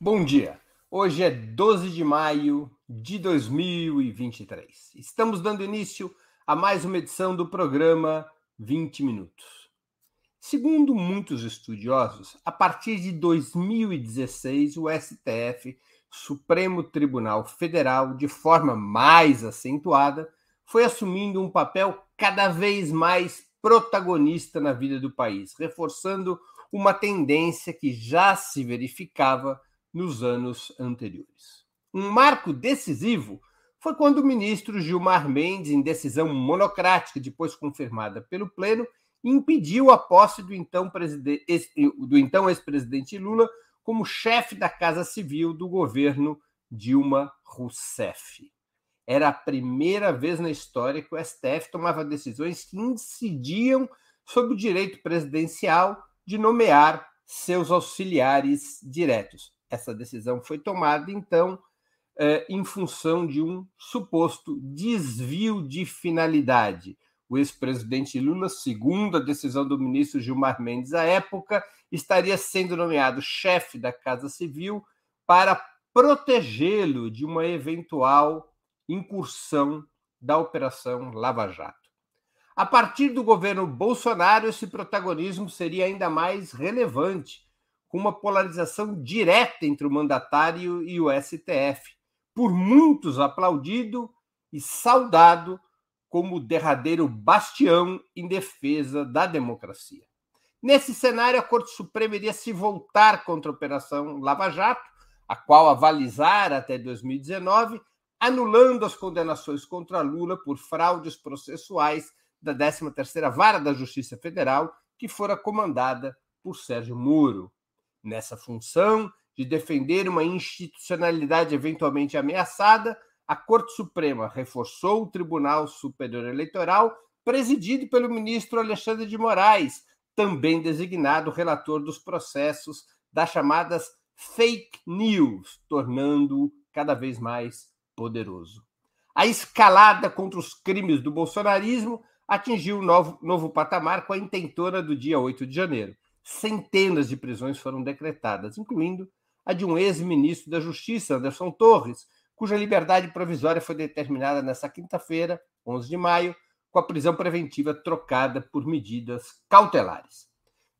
Bom dia. Hoje é 12 de maio de 2023. Estamos dando início a mais uma edição do programa 20 Minutos. Segundo muitos estudiosos, a partir de 2016, o STF, Supremo Tribunal Federal, de forma mais acentuada, foi assumindo um papel cada vez mais protagonista na vida do país, reforçando uma tendência que já se verificava nos anos anteriores. Um marco decisivo foi quando o ministro Gilmar Mendes, em decisão monocrática, depois confirmada pelo Pleno, impediu a posse do então, do então ex-presidente Lula como chefe da Casa Civil do governo Dilma Rousseff. Era a primeira vez na história que o STF tomava decisões que incidiam sobre o direito presidencial de nomear seus auxiliares diretos. Essa decisão foi tomada, então, é, em função de um suposto desvio de finalidade. O ex-presidente Lula, segundo a decisão do ministro Gilmar Mendes à época, estaria sendo nomeado chefe da Casa Civil para protegê-lo de uma eventual incursão da Operação Lava Jato. A partir do governo Bolsonaro, esse protagonismo seria ainda mais relevante, com uma polarização direta entre o mandatário e o STF, por muitos aplaudido e saudado como o derradeiro bastião em defesa da democracia. Nesse cenário, a Corte Suprema iria se voltar contra a Operação Lava Jato, a qual avalizara até 2019, anulando as condenações contra Lula por fraudes processuais da 13ª Vara da Justiça Federal, que fora comandada por Sérgio Moro nessa função de defender uma institucionalidade eventualmente ameaçada, a Corte Suprema reforçou o Tribunal Superior Eleitoral, presidido pelo ministro Alexandre de Moraes, também designado relator dos processos das chamadas fake news, tornando-o cada vez mais poderoso. A escalada contra os crimes do bolsonarismo atingiu um novo, novo patamar com a intentora do dia 8 de janeiro centenas de prisões foram decretadas, incluindo a de um ex-ministro da Justiça, Anderson Torres, cuja liberdade provisória foi determinada nesta quinta-feira, 11 de maio, com a prisão preventiva trocada por medidas cautelares.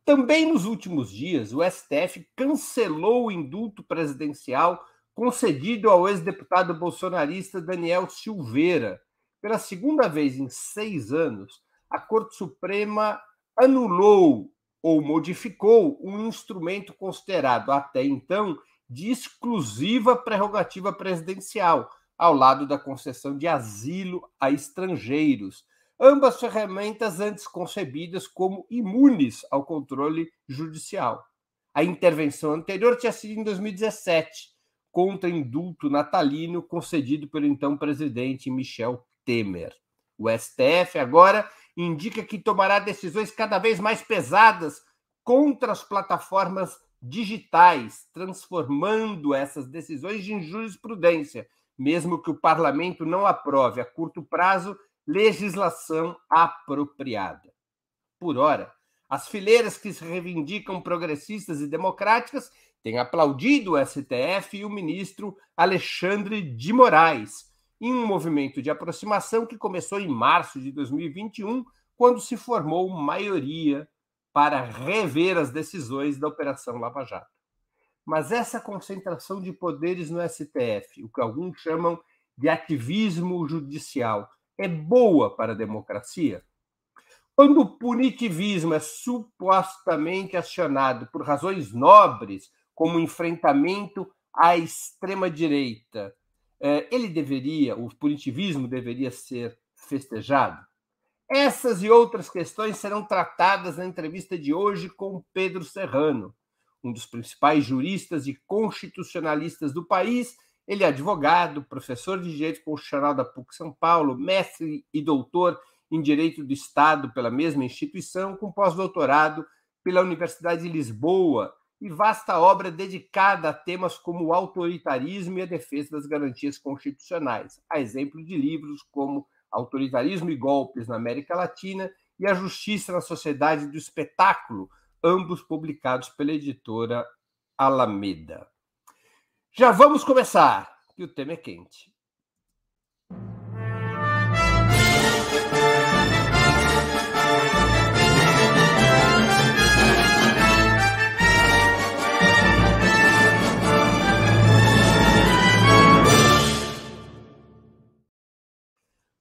Também nos últimos dias, o STF cancelou o indulto presidencial concedido ao ex-deputado bolsonarista Daniel Silveira. Pela segunda vez em seis anos, a Corte Suprema anulou ou modificou um instrumento considerado até então de exclusiva prerrogativa presidencial, ao lado da concessão de asilo a estrangeiros, ambas ferramentas antes concebidas como imunes ao controle judicial. A intervenção anterior tinha sido em 2017, contra indulto natalino concedido pelo então presidente Michel Temer. O STF agora indica que tomará decisões cada vez mais pesadas contra as plataformas digitais, transformando essas decisões em jurisprudência, mesmo que o parlamento não aprove a curto prazo legislação apropriada. Por ora, as fileiras que se reivindicam progressistas e democráticas têm aplaudido o STF e o ministro Alexandre de Moraes, em um movimento de aproximação que começou em março de 2021, quando se formou maioria para rever as decisões da Operação Lava Jato. Mas essa concentração de poderes no STF, o que alguns chamam de ativismo judicial, é boa para a democracia? Quando o punitivismo é supostamente acionado por razões nobres, como enfrentamento à extrema-direita, ele deveria, o punitivismo deveria ser festejado? Essas e outras questões serão tratadas na entrevista de hoje com Pedro Serrano, um dos principais juristas e constitucionalistas do país. Ele é advogado, professor de Direito Constitucional da PUC São Paulo, mestre e doutor em Direito do Estado pela mesma instituição, com pós-doutorado pela Universidade de Lisboa e vasta obra dedicada a temas como o autoritarismo e a defesa das garantias constitucionais, a exemplo de livros como Autoritarismo e Golpes na América Latina e A Justiça na Sociedade do Espetáculo, ambos publicados pela editora Alameda. Já vamos começar, que o tema é quente.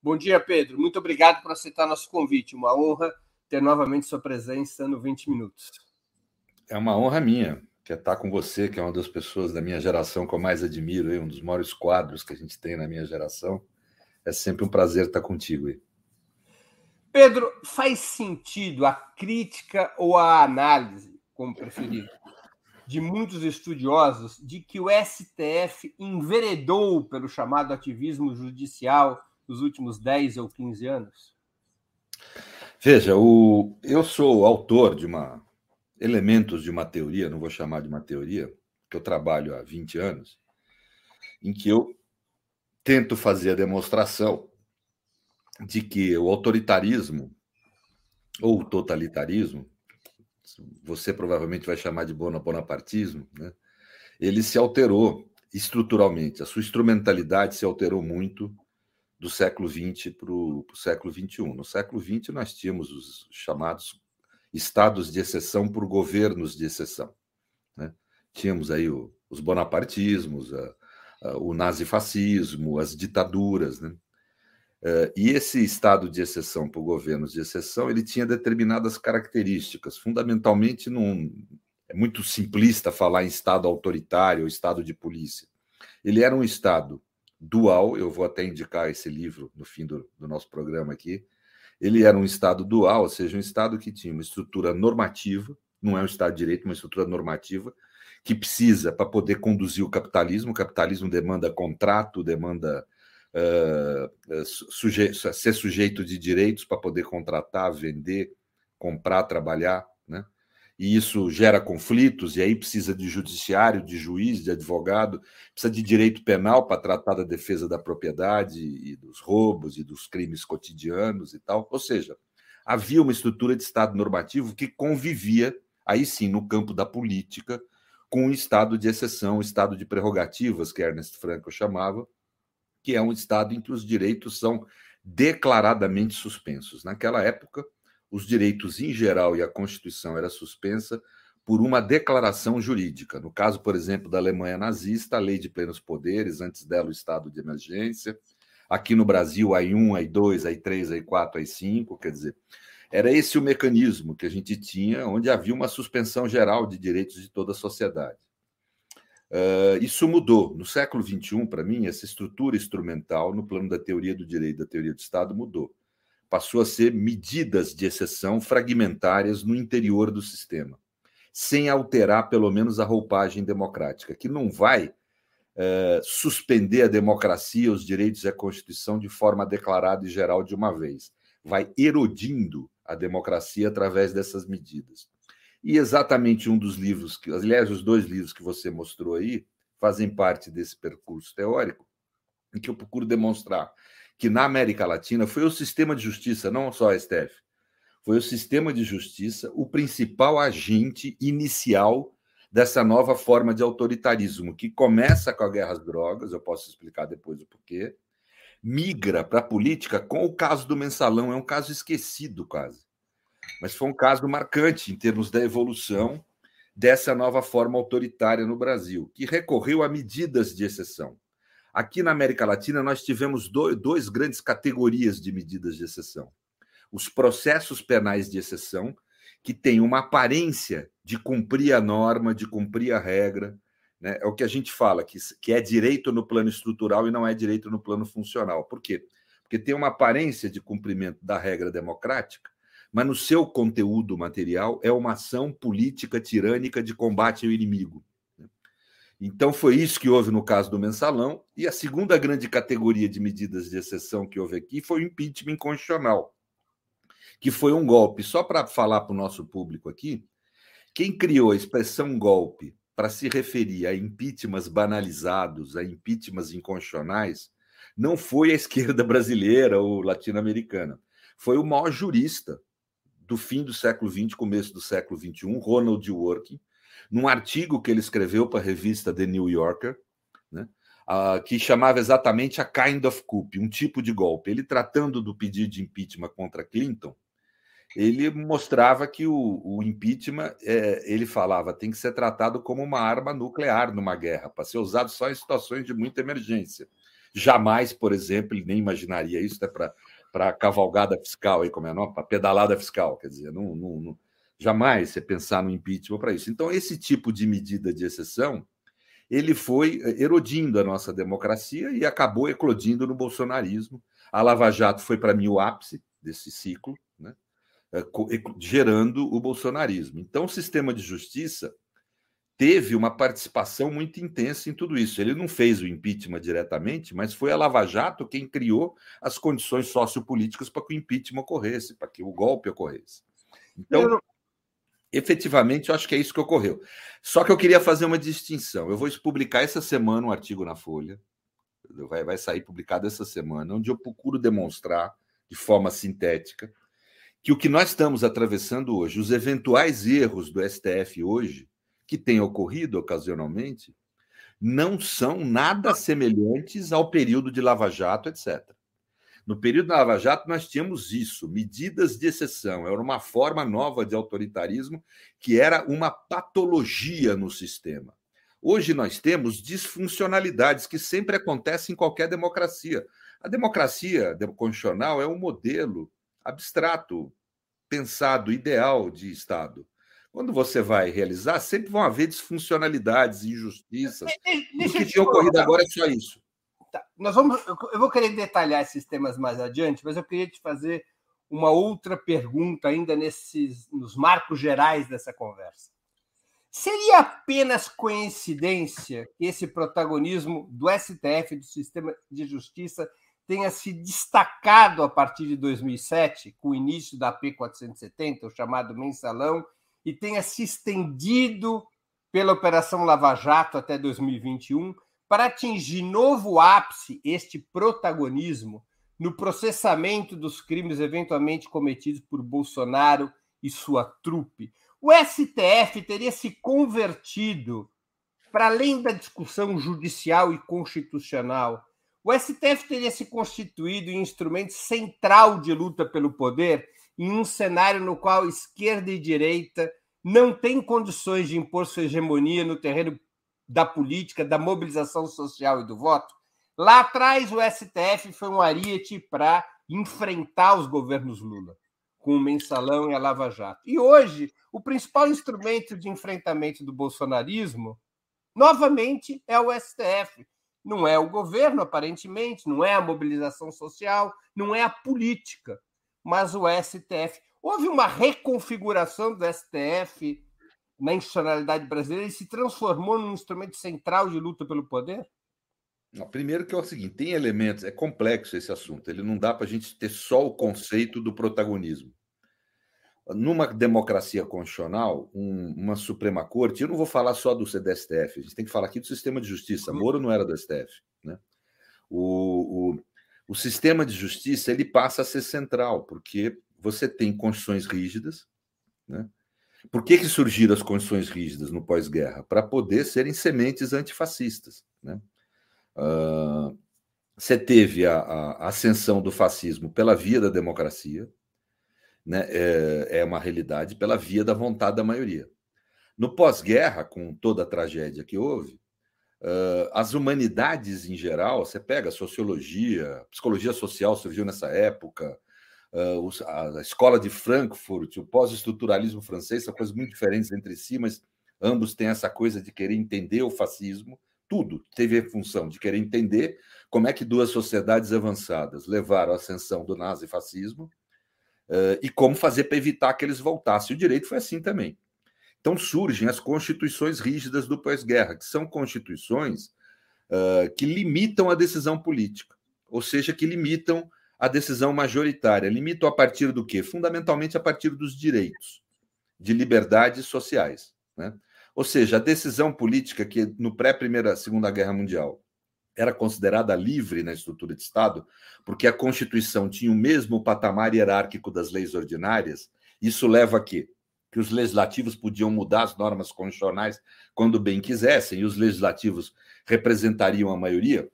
Bom dia, Pedro. Muito obrigado por aceitar nosso convite. Uma honra ter novamente sua presença no 20 Minutos. É uma honra minha que é estar com você, que é uma das pessoas da minha geração que eu mais admiro, um dos maiores quadros que a gente tem na minha geração. É sempre um prazer estar contigo. Pedro, faz sentido a crítica ou a análise, como preferir, de muitos estudiosos de que o STF enveredou pelo chamado ativismo judicial nos últimos 10 ou 15 anos? Veja, o... eu sou autor de uma elementos de uma teoria, não vou chamar de uma teoria, que eu trabalho há 20 anos, em que eu tento fazer a demonstração de que o autoritarismo ou o totalitarismo, você provavelmente vai chamar de bonapartismo, né? ele se alterou estruturalmente, a sua instrumentalidade se alterou muito do século XX para o século XXI. No século XX, nós tínhamos os chamados estados de exceção por governos de exceção. Né? Tínhamos aí o, os bonapartismos, a, a, o nazifascismo, as ditaduras. Né? Uh, e esse estado de exceção por governos de exceção, ele tinha determinadas características, fundamentalmente num, é muito simplista falar em estado autoritário ou estado de polícia. Ele era um estado dual, eu vou até indicar esse livro no fim do, do nosso programa aqui, ele era um Estado dual, ou seja, um Estado que tinha uma estrutura normativa, não é um Estado de direito, uma estrutura normativa, que precisa para poder conduzir o capitalismo. O capitalismo demanda contrato, demanda uh, suje ser sujeito de direitos para poder contratar, vender, comprar, trabalhar. Né? E isso gera conflitos, e aí precisa de judiciário, de juiz, de advogado, precisa de direito penal para tratar da defesa da propriedade e dos roubos e dos crimes cotidianos e tal. Ou seja, havia uma estrutura de Estado normativo que convivia, aí sim, no campo da política, com um Estado de exceção, um Estado de prerrogativas, que Ernest Franco chamava, que é um Estado em que os direitos são declaradamente suspensos. Naquela época, os direitos em geral e a Constituição era suspensa por uma declaração jurídica. No caso, por exemplo, da Alemanha nazista, a lei de plenos poderes, antes dela o estado de emergência. Aqui no Brasil, AI1, AI2, AI3, AI4, AI5, quer dizer, era esse o mecanismo que a gente tinha, onde havia uma suspensão geral de direitos de toda a sociedade. Uh, isso mudou. No século XXI, para mim, essa estrutura instrumental, no plano da teoria do direito, da teoria do Estado, mudou passou a ser medidas de exceção fragmentárias no interior do sistema, sem alterar pelo menos a roupagem democrática, que não vai é, suspender a democracia, os direitos e a Constituição de forma declarada e geral de uma vez. Vai erodindo a democracia através dessas medidas. E exatamente um dos livros, que, aliás, os dois livros que você mostrou aí, fazem parte desse percurso teórico, em que eu procuro demonstrar que na América Latina foi o sistema de justiça, não só a STF, foi o sistema de justiça o principal agente inicial dessa nova forma de autoritarismo, que começa com a guerra às drogas, eu posso explicar depois o porquê, migra para a política com o caso do mensalão, é um caso esquecido quase. Mas foi um caso marcante em termos da evolução dessa nova forma autoritária no Brasil, que recorreu a medidas de exceção. Aqui na América Latina, nós tivemos dois, dois grandes categorias de medidas de exceção. Os processos penais de exceção, que têm uma aparência de cumprir a norma, de cumprir a regra. Né? É o que a gente fala, que, que é direito no plano estrutural e não é direito no plano funcional. Por quê? Porque tem uma aparência de cumprimento da regra democrática, mas no seu conteúdo material é uma ação política tirânica de combate ao inimigo. Então, foi isso que houve no caso do mensalão. E a segunda grande categoria de medidas de exceção que houve aqui foi o impeachment constitucional, que foi um golpe. Só para falar para o nosso público aqui, quem criou a expressão golpe para se referir a impeachments banalizados, a impeachments inconstitucionais, não foi a esquerda brasileira ou latino-americana. Foi o maior jurista do fim do século XX, começo do século XXI, Ronald Dworkin, num artigo que ele escreveu para a revista The New Yorker, uh, que chamava exatamente a kind of coup, um tipo de golpe. Ele tratando do pedido de impeachment contra Clinton, ele mostrava que o, o impeachment, é, ele falava, tem que ser tratado como uma arma nuclear numa guerra, para ser usado só em situações de muita emergência. Jamais, por exemplo, ele nem imaginaria isso né, para cavalgada fiscal, aí, como é para pedalada fiscal, quer dizer, não, não, não, jamais você pensar no impeachment para isso. Então, esse tipo de medida de exceção, ele foi erodindo a nossa democracia e acabou eclodindo no bolsonarismo. A Lava Jato foi, para mim, o ápice desse ciclo, né? É, gerando o bolsonarismo. Então, o sistema de justiça teve uma participação muito intensa em tudo isso. Ele não fez o impeachment diretamente, mas foi a Lava Jato quem criou as condições sociopolíticas para que o impeachment ocorresse, para que o golpe ocorresse. Então. Efetivamente, eu acho que é isso que ocorreu. Só que eu queria fazer uma distinção. Eu vou publicar essa semana um artigo na Folha, vai, vai sair publicado essa semana, onde eu procuro demonstrar de forma sintética que o que nós estamos atravessando hoje, os eventuais erros do STF hoje, que têm ocorrido ocasionalmente, não são nada semelhantes ao período de Lava Jato, etc. No período da Lava Jato, nós tínhamos isso, medidas de exceção, era uma forma nova de autoritarismo que era uma patologia no sistema. Hoje nós temos disfuncionalidades que sempre acontecem em qualquer democracia. A democracia constitucional é um modelo abstrato, pensado, ideal de Estado. Quando você vai realizar, sempre vão haver disfuncionalidades, injustiças. o que tinha ocorrido agora é só isso. Tá. Nós vamos, eu vou querer detalhar esses temas mais adiante, mas eu queria te fazer uma outra pergunta ainda nesses nos marcos gerais dessa conversa. Seria apenas coincidência que esse protagonismo do STF, do sistema de justiça, tenha se destacado a partir de 2007, com o início da AP 470, o chamado mensalão, e tenha se estendido pela Operação Lava Jato até 2021, para atingir novo ápice este protagonismo no processamento dos crimes eventualmente cometidos por Bolsonaro e sua trupe. O STF teria se convertido, para além da discussão judicial e constitucional, o STF teria se constituído em instrumento central de luta pelo poder em um cenário no qual esquerda e direita não têm condições de impor sua hegemonia no terreno da política, da mobilização social e do voto. Lá atrás, o STF foi um ariete para enfrentar os governos Lula, com o mensalão e a Lava Jato. E hoje, o principal instrumento de enfrentamento do bolsonarismo, novamente, é o STF, não é o governo, aparentemente, não é a mobilização social, não é a política, mas o STF. Houve uma reconfiguração do STF na institucionalidade brasileira e se transformou num instrumento central de luta pelo poder? Não, primeiro que é o seguinte, tem elementos, é complexo esse assunto, ele não dá para a gente ter só o conceito do protagonismo numa democracia constitucional, um, uma Suprema Corte, eu não vou falar só do CDSTF, a gente tem que falar aqui do sistema de justiça. Uhum. Moro não era do STF. Né? O, o, o sistema de justiça ele passa a ser central, porque você tem constituições rígidas. Né? Por que, que surgiram as constituições rígidas no pós-guerra? Para poder serem sementes antifascistas. Né? Uh, você teve a, a ascensão do fascismo pela via da democracia, né, é, é uma realidade pela via da vontade da maioria. No pós-guerra, com toda a tragédia que houve, uh, as humanidades em geral, você pega sociologia, psicologia social surgiu nessa época, uh, a, escola de Frankfurt, o pós-estruturalismo francês, são coisas muito diferentes entre si, mas ambos têm essa coisa de querer entender o fascismo. Tudo teve a função de querer entender como é que duas sociedades avançadas levaram à ascensão do nazifascismo uh, e como fazer para evitar que eles voltassem. O direito foi assim também. Então surgem as constituições rígidas do pós-guerra, que são constituições uh, que limitam a decisão política, ou seja, que limitam a decisão majoritária. Limitam a partir do quê? Fundamentalmente a partir dos direitos, de liberdades sociais. Né? Ou seja, a decisão política que no pré-primeira, segunda guerra mundial era considerada livre na estrutura de Estado, porque a Constituição tinha o mesmo patamar hierárquico das leis ordinárias, isso leva a quê? que os legislativos podiam mudar as normas constitucionais quando bem quisessem, e os legislativos representariam a maioria.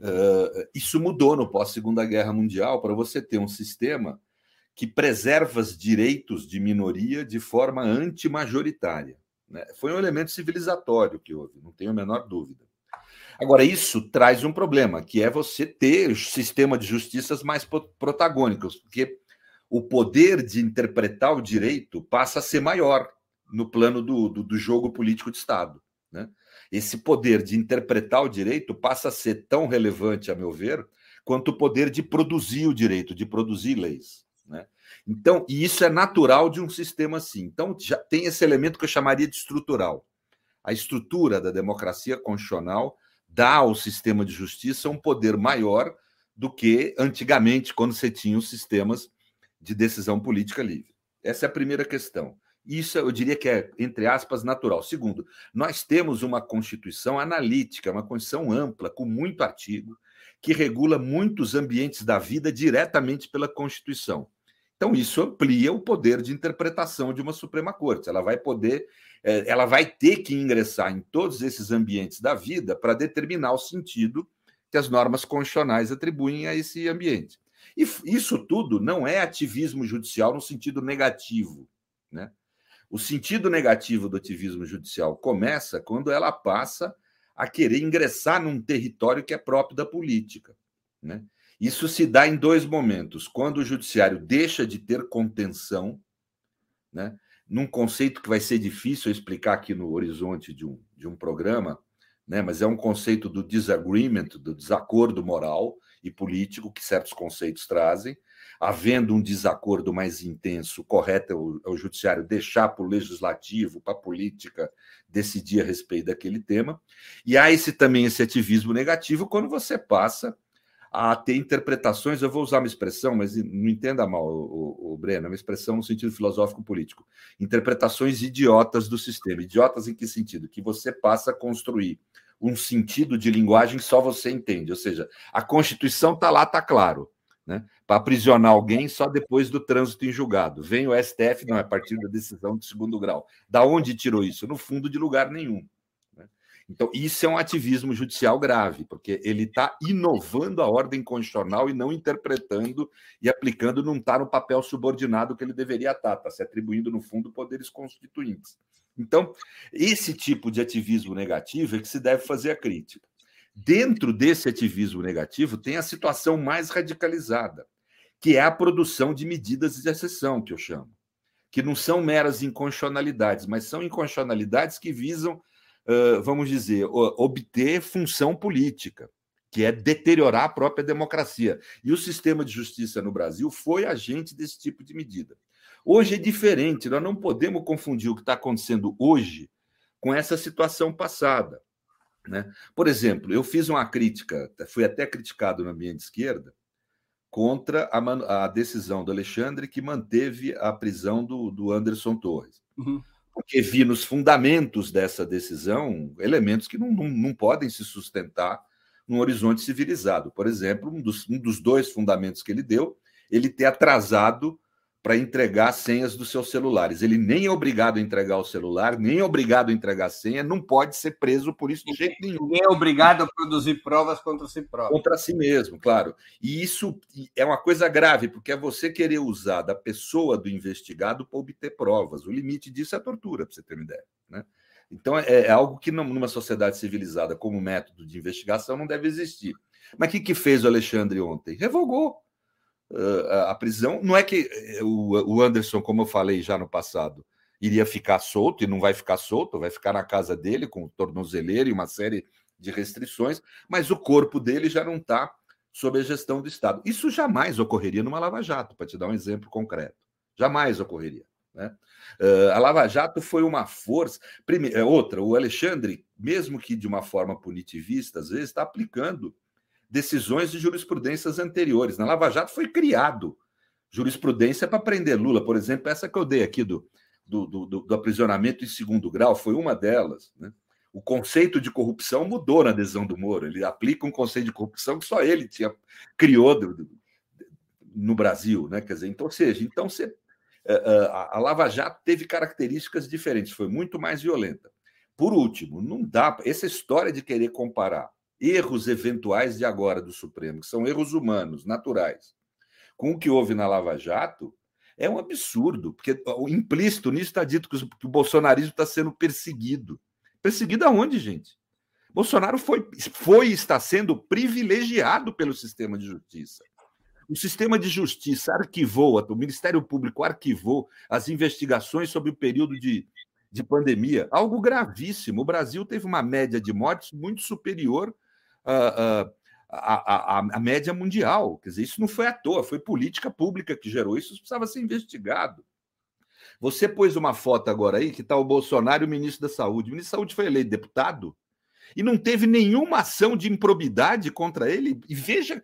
Uh, isso mudou no pós-Segunda Guerra Mundial para você ter um sistema que preserva os direitos de minoria de forma antimajoritária. Né? Foi um elemento civilizatório que houve, não tenho a menor dúvida. Agora, isso traz um problema, que é você ter o sistema de justiças mais protagônicos, porque o poder de interpretar o direito passa a ser maior no plano do, do, do jogo político de Estado. Né? Esse poder de interpretar o direito passa a ser tão relevante, a meu ver, quanto o poder de produzir o direito, de produzir leis. Né? Então, e isso é natural de um sistema assim. Então, já tem esse elemento que eu chamaria de estrutural. A estrutura da democracia constitucional dá ao sistema de justiça um poder maior do que antigamente, quando você tinha os sistemas de decisão política livre. Essa é a primeira questão. Isso eu diria que é, entre aspas, natural. Segundo, nós temos uma Constituição analítica, uma Constituição ampla, com muito artigo, que regula muitos ambientes da vida diretamente pela Constituição. Então, isso amplia o poder de interpretação de uma Suprema Corte. Ela vai poder, é, ela vai ter que ingressar em todos esses ambientes da vida para determinar o sentido que as normas constitucionais atribuem a esse ambiente. E isso tudo não é ativismo judicial no sentido negativo. Né? O sentido negativo do ativismo judicial começa quando ela passa a querer ingressar num território que é próprio da política. Né? Isso se dá em dois momentos: quando o judiciário deixa de ter contenção, né? num conceito que vai ser difícil explicar aqui no horizonte de um, de um programa, né? mas é um conceito do disagreement, do desacordo moral, e político que certos conceitos trazem. Havendo um desacordo mais intenso, correto é o, é o judiciário deixar para o legislativo, para a política, decidir a respeito daquele tema. E há esse também esse ativismo negativo quando você passa a ter interpretações, eu vou usar uma expressão, mas não entenda mal, o, o, o Breno, é uma expressão no sentido filosófico-político. Interpretações idiotas do sistema. Idiotas em que sentido? Que você passa a construir um sentido de linguagem que só você entende. Ou seja, a Constituição está lá, está claro. Né? Para aprisionar alguém só depois do trânsito em julgado. Vem o STF, não, é a partir da decisão de segundo grau. Da onde tirou isso? No fundo, de lugar nenhum. Então, isso é um ativismo judicial grave, porque ele está inovando a ordem constitucional e não interpretando e aplicando, não está no papel subordinado que ele deveria estar, está se atribuindo, no fundo, poderes constituintes. Então, esse tipo de ativismo negativo é que se deve fazer a crítica. Dentro desse ativismo negativo, tem a situação mais radicalizada, que é a produção de medidas de exceção, que eu chamo, que não são meras inconstitucionalidades, mas são inconstitucionalidades que visam, vamos dizer, obter função política, que é deteriorar a própria democracia. E o sistema de justiça no Brasil foi agente desse tipo de medida. Hoje é diferente, nós não podemos confundir o que está acontecendo hoje com essa situação passada. Né? Por exemplo, eu fiz uma crítica, fui até criticado ambiente de esquerda, contra a, a decisão do Alexandre que manteve a prisão do, do Anderson Torres. Uhum. Porque vi nos fundamentos dessa decisão elementos que não, não, não podem se sustentar num horizonte civilizado. Por exemplo, um dos, um dos dois fundamentos que ele deu, ele ter atrasado para entregar senhas dos seus celulares. Ele nem é obrigado a entregar o celular, nem é obrigado a entregar a senha, não pode ser preso por isso de jeito nenhum. Nem é obrigado a produzir provas contra si próprio. Contra si mesmo, claro. E isso é uma coisa grave, porque é você querer usar da pessoa do investigado para obter provas. O limite disso é a tortura, para você ter uma ideia. Né? Então, é, é algo que numa sociedade civilizada como método de investigação não deve existir. Mas o que, que fez o Alexandre ontem? Revogou a prisão. Não é que eh, o Anderson, como eu falei já no passado, iria ficar solto e não vai ficar solto, vai ficar na casa dele com tornozeleiro e uma série de restrições, mas o corpo dele já não está sob a gestão do Estado. Isso jamais ocorreria numa Lava Jato, para te dar um exemplo concreto. Jamais ocorreria. Né? Uh, a Lava Jato foi uma força. Primeiro, é outra, o Alexandre, mesmo que de uma forma punitivista, às vezes está aplicando decisões de jurisprudências anteriores. Na Lava Jato foi criado jurisprudência para prender Lula, por exemplo, essa que eu dei aqui do, do, do, do aprisionamento em segundo grau foi uma delas. Né? O conceito de corrupção mudou na adesão do Moro. Ele aplica um conceito de corrupção que só ele tinha criou do, no Brasil, né? Quer dizer, então, seja, então você a Lava Jato teve características diferentes, foi muito mais violenta. Por último, não dá essa história de querer comparar erros eventuais de agora do Supremo, que são erros humanos, naturais, com o que houve na Lava Jato, é um absurdo, porque o implícito nisso está dito que o bolsonarismo está sendo perseguido. Perseguido aonde, gente? Bolsonaro foi, foi e está sendo privilegiado pelo sistema de justiça. O sistema de justiça arquivou, o Ministério Público arquivou as investigações sobre o período de, de pandemia, algo gravíssimo. O Brasil teve uma média de mortes muito superior à, à, à, à média mundial. Quer dizer, isso não foi à toa, foi política pública que gerou isso, precisava ser investigado. Você pôs uma foto agora aí que está o Bolsonaro e o ministro da Saúde. O ministro da Saúde foi eleito deputado e não teve nenhuma ação de improbidade contra ele. E veja,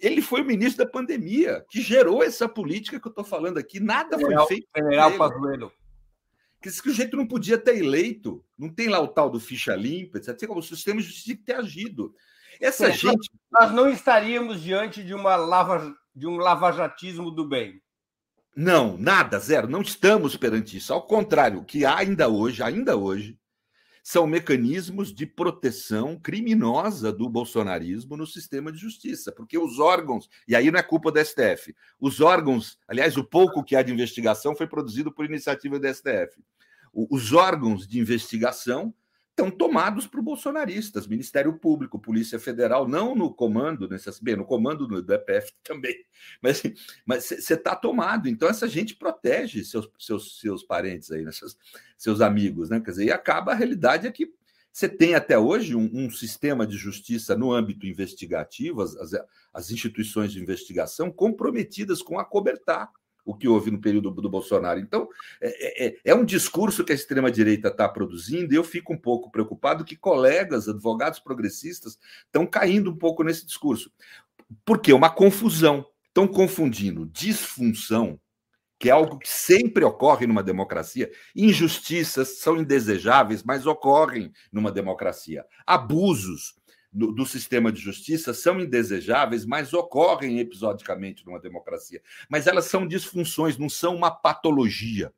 ele foi o ministro da pandemia, que gerou essa política que eu estou falando aqui. Nada general, foi feito. General Pazuello. Que o jeito não podia ter eleito. Não tem lá o tal do ficha limpa, etc. O sistema de justiça tinha que ter agido. Essa Sim, gente. Nós não estaríamos diante de uma lava, de um lavajatismo do bem. Não, nada, zero. Não estamos perante isso. Ao contrário, o que há ainda hoje, ainda hoje, são mecanismos de proteção criminosa do bolsonarismo no sistema de justiça, porque os órgãos, e aí não é culpa do STF, os órgãos, aliás, o pouco que há de investigação foi produzido por iniciativa do STF. Os órgãos de investigação estão tomados por bolsonaristas, Ministério Público, Polícia Federal, não no comando, bem, no comando do EPF também, mas você está tomado. Então essa gente protege seus, seus, seus parentes aí, né? seus, seus amigos, né? Quer dizer, e acaba a realidade é que você tem até hoje um, um, sistema de justiça no âmbito investigativo, as, as, as instituições de investigação comprometidas com acobertar o que houve no período do Bolsonaro. Então, é, é, é um discurso que a extrema-direita está produzindo, e eu fico um pouco preocupado que colegas, advogados progressistas, estão caindo um pouco nesse discurso. Por quê? Uma confusão. Estão confundindo disfunção, que é algo que sempre ocorre numa democracia. Injustiças são indesejáveis, mas ocorrem numa democracia. Abusos do, do, sistema de justiça são indesejáveis, mas ocorrem episodicamente numa democracia. Mas elas são disfunções, não são uma patologia.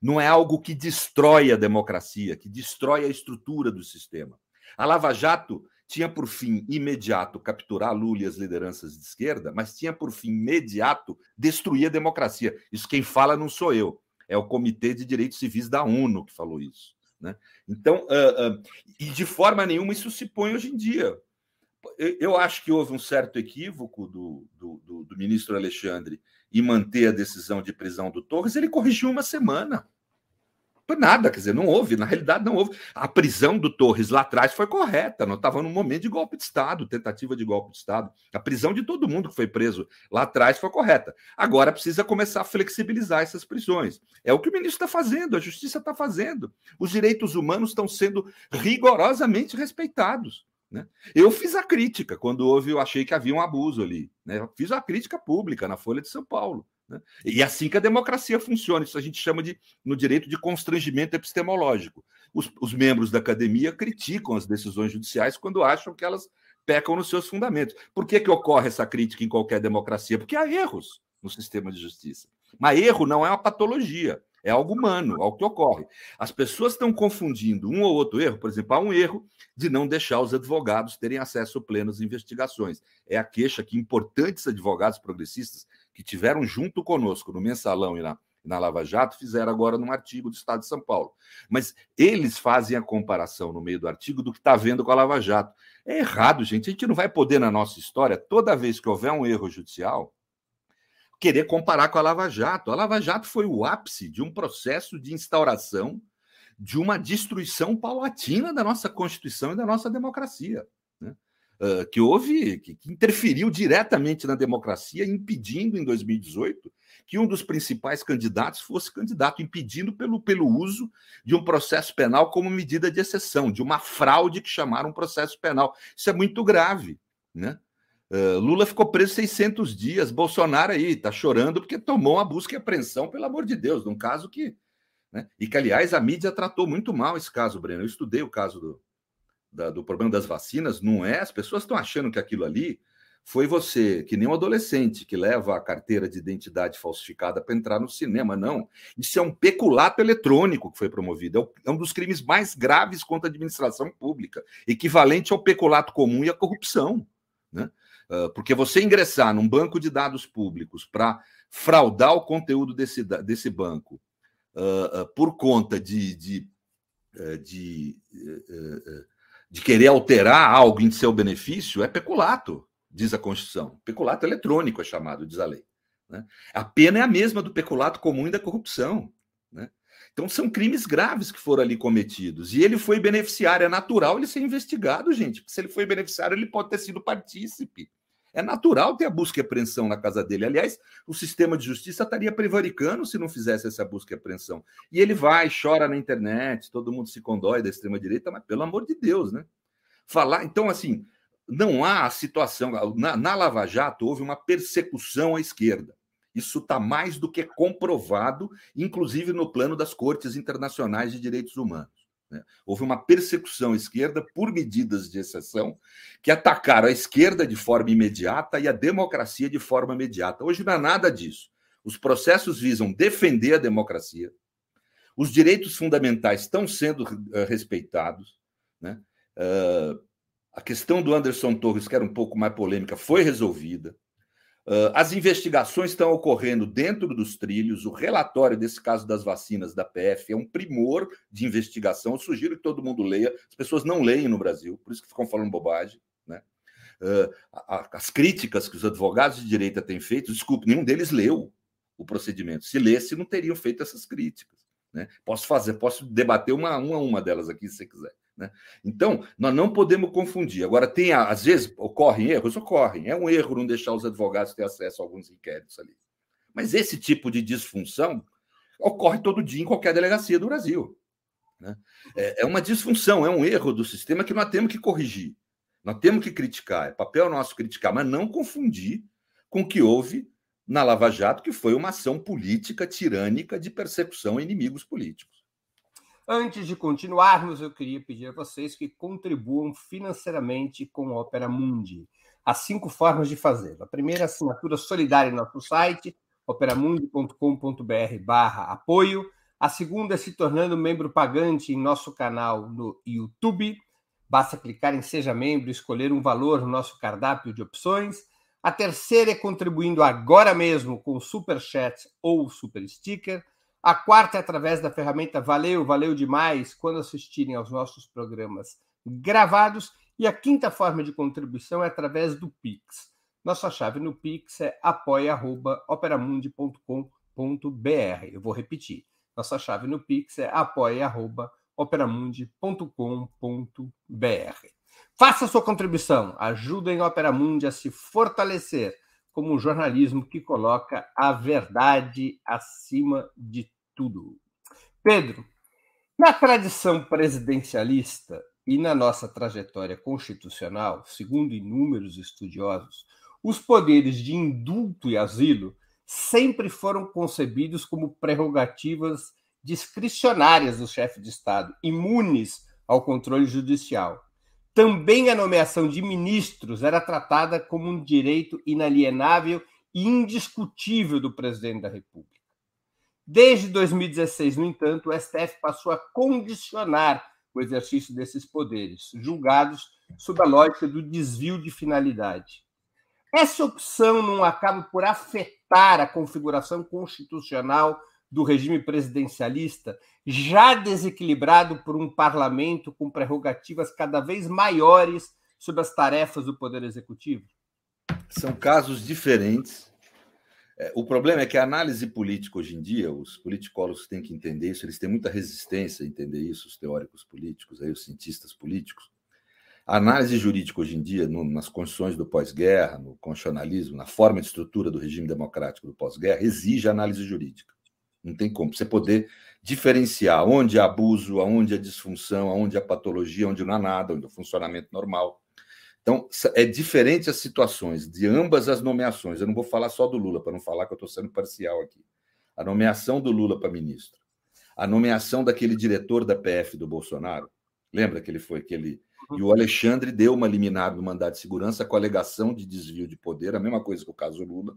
Não é algo que destrói a democracia, que destrói a estrutura do sistema. A Lava Jato tinha por fim imediato capturar Lula e as lideranças de esquerda, mas tinha por fim imediato destruir a democracia. Isso quem fala não sou eu, é o Comitê de Direitos Civis da ONU que falou isso. Né? Então, uh, uh, e de forma nenhuma isso se põe hoje em dia. Eu, acho que houve um certo equívoco do, do, do, do ministro Alexandre em manter a decisão de prisão do Torres, ele corrigiu uma semana. Nada, quer dizer, não houve, na realidade não houve. A prisão do Torres lá atrás foi correta, não estava num momento de golpe de Estado, tentativa de golpe de Estado. A prisão de todo mundo que foi preso lá atrás foi correta. Agora precisa começar a flexibilizar essas prisões. É o que o ministro está fazendo, a justiça está fazendo. Os direitos humanos estão sendo rigorosamente respeitados. Né? Eu fiz a crítica quando houve, eu achei que havia um abuso ali. Né? Fiz a crítica pública na Folha de São Paulo. Né? E é assim que a democracia funciona. Isso a gente chama de, no direito de constrangimento epistemológico. Os, os membros da academia criticam as decisões judiciais quando acham que elas pecam nos seus fundamentos. Por que, que ocorre essa crítica em qualquer democracia? Porque há erros no sistema de justiça. Mas erro não é uma patologia, é algo humano, é algo que ocorre. As pessoas estão confundindo um ou outro erro, por exemplo, há um erro de não deixar os advogados terem acesso pleno às investigações. É a queixa que importantes advogados progressistas que tiveram junto conosco no mensalão e na, na Lava Jato fizeram agora num artigo do Estado de São Paulo. Mas eles fazem a comparação no meio do artigo do que está vendo com a Lava Jato. É errado, gente. A gente não vai poder, na nossa história, toda vez que houver um erro judicial, querer comparar com a Lava Jato. A Lava Jato foi o ápice de um processo de instauração de uma destruição paulatina da nossa Constituição e da nossa democracia que houve, que, que interferiu diretamente na democracia, impedindo em 2018 que um dos principais candidatos fosse candidato, impedindo pelo, pelo uso de um processo penal como medida de exceção, de uma fraude que chamaram um processo penal. Isso é muito grave, né? Lula ficou preso 600 dias, Bolsonaro aí está chorando porque tomou uma busca e apreensão, pelo amor de Deus, num caso que. Né? E que, aliás, a mídia tratou muito mal esse caso, Breno. Eu estudei o caso do, da, do problema das vacinas não é. As pessoas estão achando que aquilo ali foi você, que nem um adolescente que leva a carteira de identidade falsificada para entrar no cinema. Não. Isso é um peculato eletrônico que foi promovido. É, é um dos crimes mais graves contra a administração pública, equivalente ao peculato comum e à corrupção. Né? Ah, porque você ingressar num banco de dados públicos para fraudar o conteúdo desse, desse banco uh, uh, por conta de, de, eh, de, de, querer alterar algo em seu benefício é peculato diz a Constituição. Peculato eletrônico é chamado, diz a lei. Né? A pena é a mesma do peculato comum e da corrupção. Né? Então são crimes graves que foram ali cometidos. E ele foi beneficiário. É natural ele ser investigado, gente. Se ele foi beneficiário, ele pode ter sido partícipe. É natural ter a busca e apreensão na casa dele. Aliás, o sistema de justiça estaria prevaricando se não fizesse essa busca e apreensão. E ele vai, chora na internet, todo mundo se condói da extrema-direita, mas pelo amor de Deus, né? Falar, então, assim, não há situação. Na, na Lava Jato houve uma persecução à esquerda. Isso está mais do que comprovado, inclusive no plano das cortes internacionais de direitos humanos. Né? Houve uma persecução à esquerda por medidas de exceção que atacaram a esquerda de forma imediata e a democracia de forma imediata. Hoje não há nada disso. Os processos visam defender a democracia, os direitos fundamentais estão sendo uh, respeitados, né? Uh, a questão do Anderson Torres, que era um pouco mais polêmica, foi resolvida. Uh, as investigações estão ocorrendo dentro dos trilhos. O relatório desse caso das vacinas da PF é um primor de investigação. Eu sugiro que todo mundo leia. As pessoas não leem no Brasil, por isso que ficam falando bobagem. Né? Uh, a, as críticas que os advogados de direita têm feito, desculpe, nenhum deles leu o procedimento. Se lesse, não teriam feito essas críticas. Né? Posso fazer, posso debater uma, uma a uma delas aqui, se você quiser. Né? Então, nós não podemos confundir. Agora, tem, às vezes, ocorrem erros? Ocorrem. É um erro não deixar os advogados ter acesso a alguns inquéritos ali. Mas esse tipo de disfunção ocorre todo dia em qualquer delegacia do Brasil. Né? É, é uma disfunção, é um erro do sistema que nós temos que corrigir. Nós temos que criticar. É papel nosso criticar, mas não confundir com o que houve na Lava Jato, que foi uma ação política tirânica de persecução a inimigos políticos. Antes de continuarmos, eu queria pedir a vocês que contribuam financeiramente com o Opera Mundi. Há cinco formas de fazê-lo. A primeira, assinatura solidária em nosso site, operamundi.com.br barra apoio. A segunda é se tornando membro pagante em nosso canal no YouTube. Basta clicar em Seja Membro e escolher um valor no nosso cardápio de opções. A terceira é contribuindo agora mesmo com Super Chat ou Super Sticker. A quarta é através da ferramenta Valeu, valeu demais quando assistirem aos nossos programas gravados. E a quinta forma de contribuição é através do Pix. Nossa chave no Pix é apoia.operamundi.com.br. Eu vou repetir. Nossa chave no Pix é apoia.operamundi.com.br. Faça sua contribuição, ajudem a Opera Mundi a se fortalecer como um jornalismo que coloca a verdade acima de tudo. Pedro, na tradição presidencialista e na nossa trajetória constitucional, segundo inúmeros estudiosos, os poderes de indulto e asilo sempre foram concebidos como prerrogativas discricionárias do chefe de Estado, imunes ao controle judicial. Também a nomeação de ministros era tratada como um direito inalienável e indiscutível do presidente da República. Desde 2016, no entanto, o STF passou a condicionar o exercício desses poderes, julgados sob a lógica do desvio de finalidade. Essa opção não acaba por afetar a configuração constitucional do regime presidencialista, já desequilibrado por um parlamento com prerrogativas cada vez maiores sobre as tarefas do Poder Executivo? São casos diferentes. É, o problema é que a análise política hoje em dia, os politicólogos têm que entender isso, eles têm muita resistência a entender isso, os teóricos políticos, aí os cientistas políticos. A análise jurídica hoje em dia, no, nas condições do pós-guerra, no constitucionalismo, na forma de estrutura do regime democrático do pós-guerra, exige análise jurídica. Não tem como. Você poder diferenciar onde há abuso, onde há disfunção, onde há patologia, onde não há nada, onde há funcionamento normal. Então, é diferente as situações de ambas as nomeações. Eu não vou falar só do Lula, para não falar que eu estou sendo parcial aqui. A nomeação do Lula para ministro, a nomeação daquele diretor da PF do Bolsonaro, lembra que ele foi que ele Uhum. E o Alexandre deu uma liminar do mandado de segurança com alegação de desvio de poder, a mesma coisa que o caso Lula,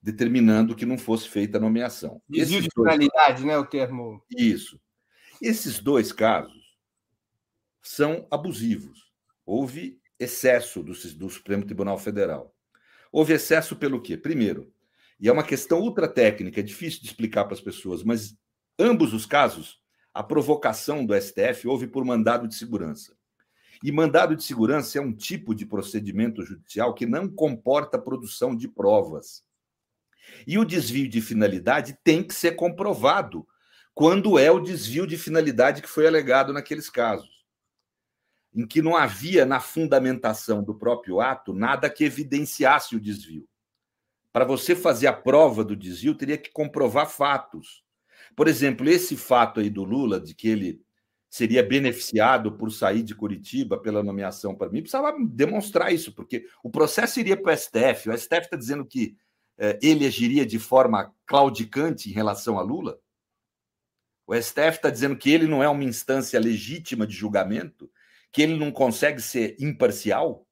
determinando que não fosse feita a nomeação. Desvio de finalidade, né? O termo. Isso. Esses dois casos são abusivos. Houve excesso do, do Supremo Tribunal Federal. Houve excesso pelo quê? Primeiro, e é uma questão ultra técnica, é difícil de explicar para as pessoas, mas ambos os casos, a provocação do STF houve por mandado de segurança. E mandado de segurança é um tipo de procedimento judicial que não comporta produção de provas. E o desvio de finalidade tem que ser comprovado quando é o desvio de finalidade que foi alegado naqueles casos, em que não havia na fundamentação do próprio ato nada que evidenciasse o desvio. Para você fazer a prova do desvio, teria que comprovar fatos. Por exemplo, esse fato aí do Lula, de que ele seria beneficiado por sair de Curitiba pela nomeação para mim, precisava demonstrar isso, porque o processo iria para o STF. O STF está dizendo que eh, ele agiria de forma claudicante em relação a Lula. O STF está dizendo que ele não é uma instância legítima de julgamento, que ele não consegue ser imparcial.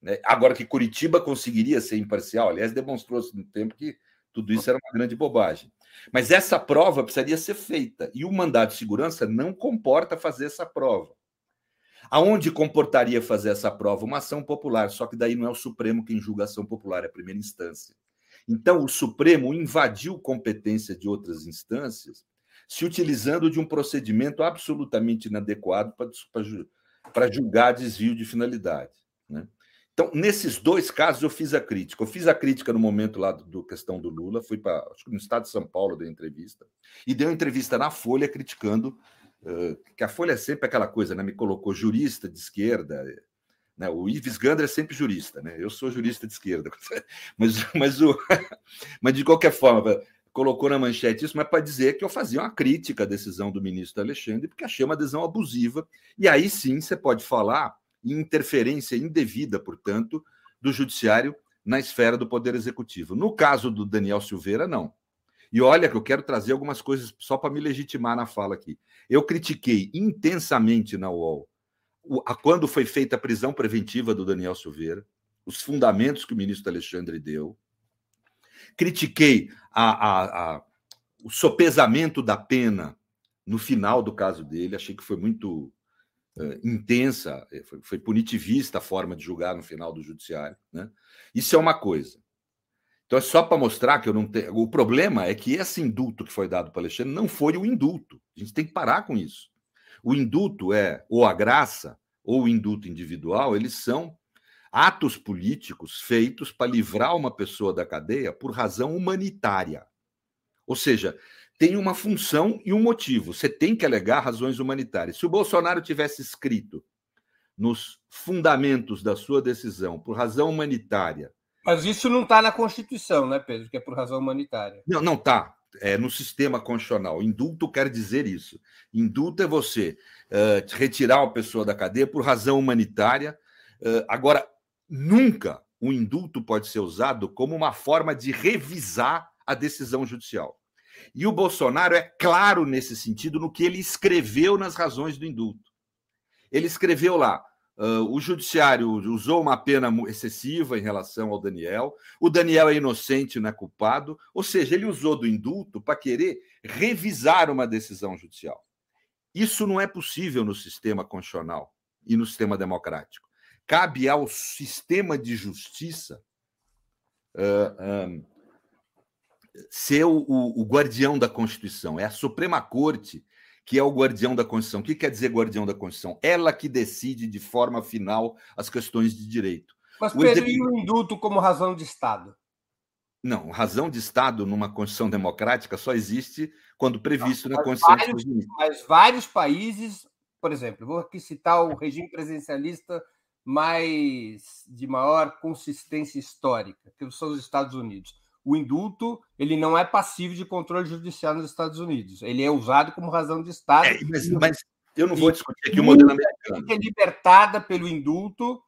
Né? Agora que Curitiba conseguiria ser imparcial, aliás, demonstrou-se no tempo que tudo isso era uma grande bobagem. Mas essa prova precisaria ser feita e o mandado de segurança não comporta fazer essa prova. Aonde comportaria fazer essa prova? Uma ação popular, só que daí não é o Supremo quem julga a ação popular, é a primeira instância. Então, o Supremo invadiu competência de outras instâncias, se utilizando de um procedimento absolutamente inadequado para julgar desvio de finalidade. Né? Então, nesses dois casos, eu fiz a crítica. Eu fiz a crítica no momento lá do, questão do Lula, fui para, no estado de São Paulo, dei entrevista, e dei uma entrevista na Folha criticando, uh, que a Folha é sempre aquela coisa, né? Me colocou jurista de esquerda? O Ives Gandra é sempre jurista, né? Eu sou jurista de esquerda, mas, mas, o, mas de qualquer forma, colocou na manchete isso, mas para dizer que eu fazia uma crítica à decisão do ministro Alexandre, porque achei uma decisão abusiva, e aí sim você pode falar e interferência indevida, portanto, do judiciário na esfera do poder executivo. No caso do Daniel Silveira, não. E olha que eu quero trazer algumas coisas só para me legitimar na fala aqui. Eu critiquei intensamente na UOL a quando foi feita a prisão preventiva do Daniel Silveira, os fundamentos que o ministro Alexandre deu. Critiquei a, a, a, o sopesamento da pena no final do caso dele, achei que foi muito uh, intensa, eh, foi, foi, punitivista a forma de julgar no final do judiciário. Né? Isso é uma coisa. Então é só para mostrar que eu não tenho. O problema é que esse indulto que foi dado para Alexandre não foi o indulto. A gente tem que parar com isso. O indulto é, ou a graça, ou o indulto individual, eles são atos políticos feitos para livrar uma pessoa da cadeia por razão humanitária. Ou seja, tem uma função e um motivo. Você tem que alegar razões humanitárias. Se o Bolsonaro tivesse escrito nos fundamentos da sua decisão por razão humanitária. Mas isso não está na Constituição, né, Pedro? Que é por razão humanitária. Não, não está. É no sistema constitucional. Indulto quer dizer isso. Indulto é você uh, retirar uma pessoa da cadeia por razão humanitária. Uh, agora, nunca o indulto pode ser usado como uma forma de revisar a decisão judicial. E o Bolsonaro é claro nesse sentido no que ele escreveu nas razões do indulto. Ele escreveu lá: uh, o judiciário usou uma pena excessiva em relação ao Daniel, o Daniel é inocente, não é culpado. Ou seja, ele usou do indulto para querer revisar uma decisão judicial. Isso não é possível no sistema constitucional e no sistema democrático. Cabe ao sistema de justiça. Uh, um, ser o, o, o, guardião da Constituição. É a Suprema Corte que é o guardião da Constituição. O que quer dizer guardião da Constituição? Ela que decide de forma final as questões de direito. Mas, Pedro, e o indulto como razão de Estado? Não, razão de Estado numa Constituição democrática só existe quando previsto Não, na Constituição. Vários, mas vários países, por exemplo, vou aqui citar o regime presidencialista mais de maior consistência histórica, que são os Estados Unidos o indulto ele não é passivo de controle judicial nos Estados Unidos. Ele é usado como razão de Estado. É, mas, mas, eu não vou discutir aqui o modelo americano. É libertada pelo indulto,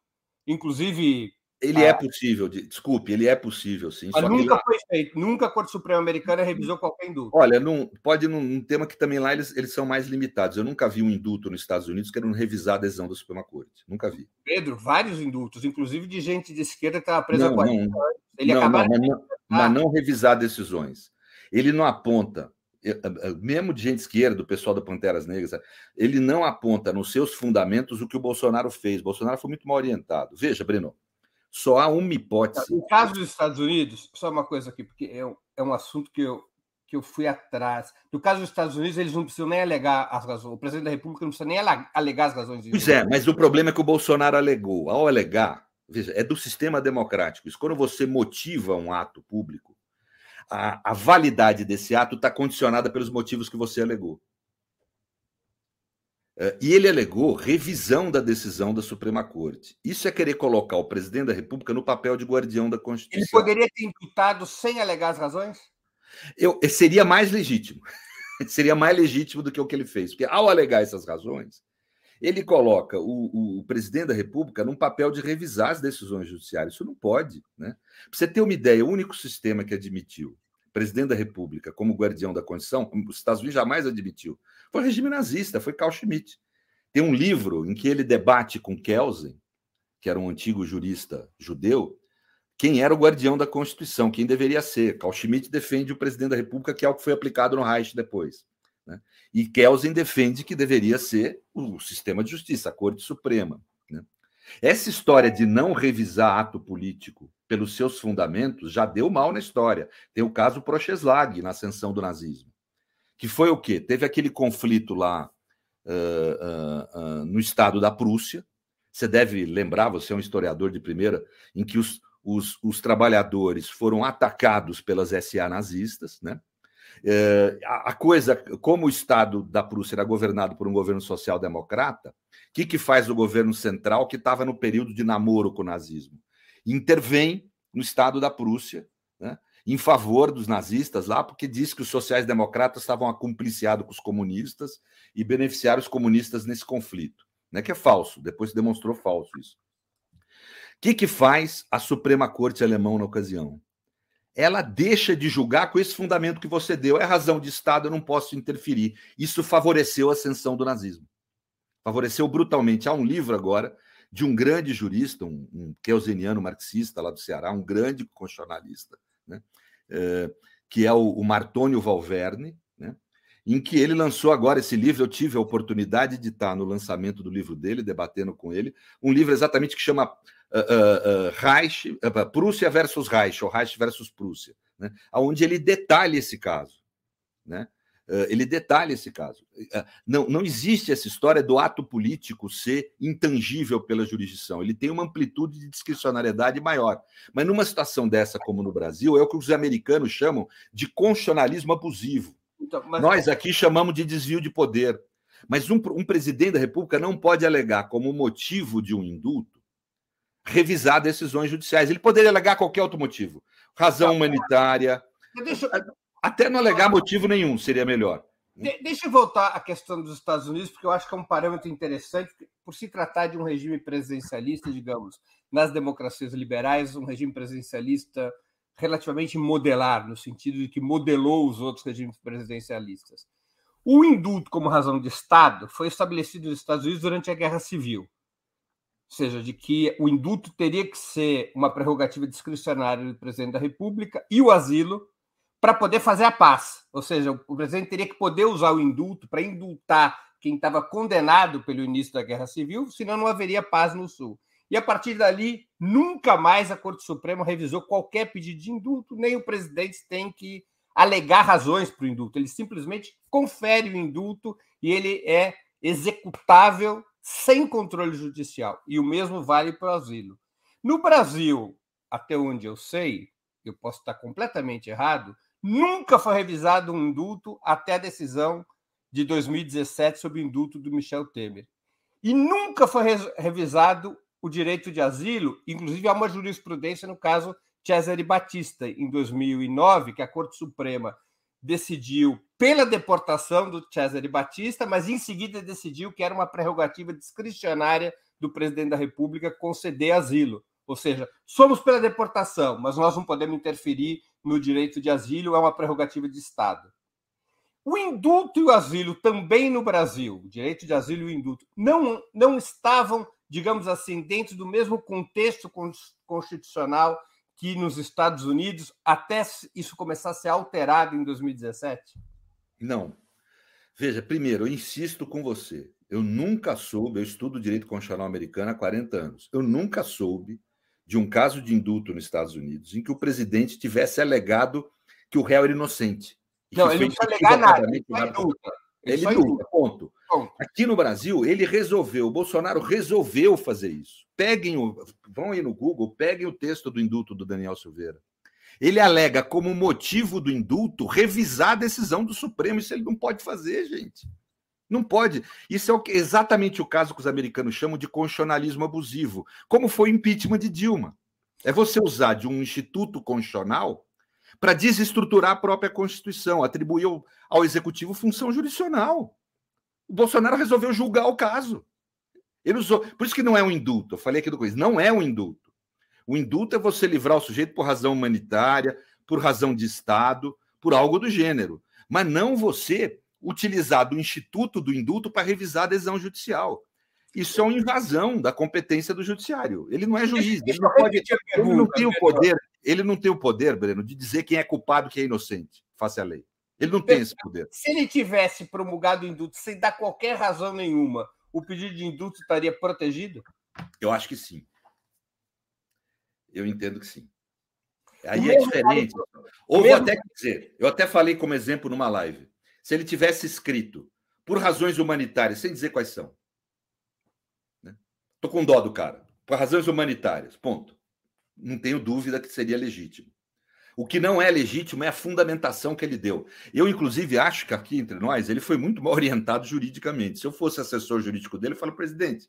inclusive Ele é ah. é possível, desculpe, ele é possível, sim. Mas nunca foi feito, nunca a Corte Suprema Americana revisou qualquer indulto. Olha, não, pode num, um tema que também lá eles, eles são mais limitados. Eu nunca vi um indulto nos Estados Unidos querendo revisar a adesão da Suprema Corte. Nunca vi. Pedro, vários indultos, inclusive de gente de esquerda que estava presa não, 40 não, anos. Ele não, não, mas, não, mas não revisar decisões. Ele não aponta mesmo de gente esquerda, do pessoal da Panteras Negras, ele não aponta nos seus fundamentos o que o Bolsonaro fez. O Bolsonaro foi muito mal orientado. Veja, Breno, só há uma hipótese. No caso dos Estados Unidos, só uma coisa aqui, porque é um, é um assunto que eu, que eu fui atrás. No caso dos Estados Unidos, eles não precisam nem alegar as razões. O presidente da República não precisa nem alegar as razões. Pois é, mas o problema é que o Bolsonaro alegou. Ao alegar, veja, é do sistema democrático. Isso quando você motiva um ato público, a, a validade desse ato está condicionada pelos motivos que você alegou. É, e ele alegou revisão da decisão da Suprema Corte. Isso é querer colocar o presidente da República no papel de guardião da Constituição. Ele poderia ter imputado sem alegar as razões? Eu, seria mais legítimo. seria mais legítimo do que o que ele fez. Porque ao alegar essas razões, ele coloca o, o, presidente da República num papel de revisar as decisões judiciárias. Isso não pode. Né? Para você ter uma ideia, o único sistema que admitiu presidente da República como guardião da Constituição, os Estados Unidos jamais admitiu. Foi o regime nazista, foi Carl Schmitt. Tem um livro em que ele debate com Kelsen, que era um antigo jurista judeu, quem era o guardião da Constituição, quem deveria ser. Carl Schmitt defende o presidente da República, que é o que foi aplicado no Reich depois. Né? E Kelsen defende que deveria ser o sistema de justiça, a Corte Suprema. Né? Essa história de não revisar ato político pelos seus fundamentos, já deu mal na história. Tem o caso Procheslag, na ascensão do nazismo. Que foi o quê? Teve aquele conflito lá uh, uh, uh, no estado da Prússia. Você deve lembrar, você é um historiador de primeira, em que os, os, os trabalhadores foram atacados pelas SA nazistas, né? a coisa, como o Estado da Prússia era governado por um governo social-democrata, o que, que faz o governo central que estava no período de namoro com o nazismo? intervém no Estado da Prússia, né, em favor dos nazistas lá, porque diz que os sociais-democratas estavam acumpliciados com os comunistas e beneficiaram os comunistas nesse conflito. Né, que é falso, depois se demonstrou falso isso. O que, que faz a Suprema Corte alemã na ocasião? Ela deixa de julgar com esse fundamento que você deu. É razão de Estado, eu não posso interferir. Isso favoreceu a ascensão do nazismo. Favoreceu brutalmente. Há um livro agora de um grande jurista, um, um marxista lá do Ceará, um grande constitucionalista, né? É, que é o, o Martônio Valverne, né? em que ele lançou agora esse livro. Eu tive a oportunidade de estar no lançamento do livro dele, debatendo com ele, um livro exatamente que chama uh, uh, uh, Reich, Prússia versus Reich, ou Reich versus Prússia, né? onde ele detalha esse caso. Né? Ele detalha esse caso. Não, não existe essa história do ato político ser intangível pela jurisdição. Ele tem uma amplitude de discricionariedade maior. Mas numa situação dessa, como no Brasil, é o que os americanos chamam de constitucionalismo abusivo. Então, mas... Nós aqui chamamos de desvio de poder. Mas um, um presidente da República não pode alegar como motivo de um indulto revisar decisões judiciais. Ele poderia alegar qualquer outro motivo. Razão humanitária. Deixa, até não alegar motivo nenhum seria melhor. De, deixa eu voltar à questão dos Estados Unidos, porque eu acho que é um parâmetro interessante, por se tratar de um regime presidencialista, digamos, nas democracias liberais, um regime presidencialista relativamente modelar, no sentido de que modelou os outros regimes presidencialistas. O indulto como razão de Estado foi estabelecido nos Estados Unidos durante a Guerra Civil. Ou seja, de que o indulto teria que ser uma prerrogativa discricionária do presidente da República e o asilo para poder fazer a paz. Ou seja, o presidente teria que poder usar o indulto para indultar quem estava condenado pelo início da Guerra Civil, senão não haveria paz no Sul. E a partir dali, nunca mais a Corte Suprema revisou qualquer pedido de indulto, nem o presidente tem que alegar razões para o indulto. Ele simplesmente confere o indulto e ele é executável sem controle judicial. E o mesmo vale para o asilo. No Brasil, até onde eu sei, eu posso estar completamente errado, Nunca foi revisado um indulto até a decisão de 2017 sobre o indulto do Michel Temer. E nunca foi revisado o direito de asilo, inclusive há uma jurisprudência no caso Cesare Batista, em 2009, que a Corte Suprema decidiu pela deportação do Cesare Batista, mas em seguida decidiu que era uma prerrogativa discricionária do presidente da República conceder asilo. Ou seja, somos pela deportação, mas nós não podemos interferir no direito de asilo, é uma prerrogativa de Estado. O indulto e o asilo também no Brasil, o direito de asilo e o indulto, não, não estavam, digamos assim, dentro do mesmo contexto constitucional que nos Estados Unidos, até isso começar a ser alterado em 2017? Não. Veja, primeiro, eu insisto com você. Eu nunca soube, eu estudo direito constitucional americano há 40 anos, eu nunca soube de um caso de indulto nos Estados Unidos em que o presidente tivesse alegado que o réu era inocente. Não, ele não precisa alegar nada. Ele, ele, ele nunca, ponto. ponto. Aqui no Brasil, ele resolveu, o Bolsonaro resolveu fazer isso. Peguem o. Vão aí no Google, peguem o texto do indulto do Daniel Silveira. Ele alega como motivo do indulto revisar a decisão do Supremo. Isso ele não pode fazer, gente. Não pode. Isso é exatamente o caso que os americanos chamam de constitucionalismo abusivo, como foi o impeachment de Dilma. É você usar de um instituto constitucional para desestruturar a própria Constituição, atribuir ao, ao executivo função jurisdicional. O Bolsonaro resolveu julgar o caso. Ele usou. Por isso que não é um indulto. Eu falei aqui do coisa. Não é um indulto. O indulto é você livrar o sujeito por razão humanitária, por razão de Estado, por algo do gênero. Mas não você utilizar do instituto do indulto para revisar a decisão judicial. Isso é uma invasão da competência do judiciário. Ele não é juiz, ele não, pode, ele não tem o poder ele não tem o poder, Breno, de dizer quem é culpado e quem é inocente, face à lei. Ele não tem esse poder. Se ele tivesse promulgado o indulto sem dar qualquer razão nenhuma, o pedido de indulto estaria protegido? Eu acho que sim. Eu entendo que sim. Aí é diferente. Ou vou até dizer, eu até falei como exemplo numa live. Se ele tivesse escrito por razões humanitárias, sem dizer quais são. Né? Tô com dó do cara. Por razões humanitárias, ponto não tenho dúvida que seria legítimo. O que não é legítimo é a fundamentação que ele deu. Eu, inclusive, acho que aqui entre nós ele foi muito mal orientado juridicamente. Se eu fosse assessor jurídico dele, eu falo, presidente,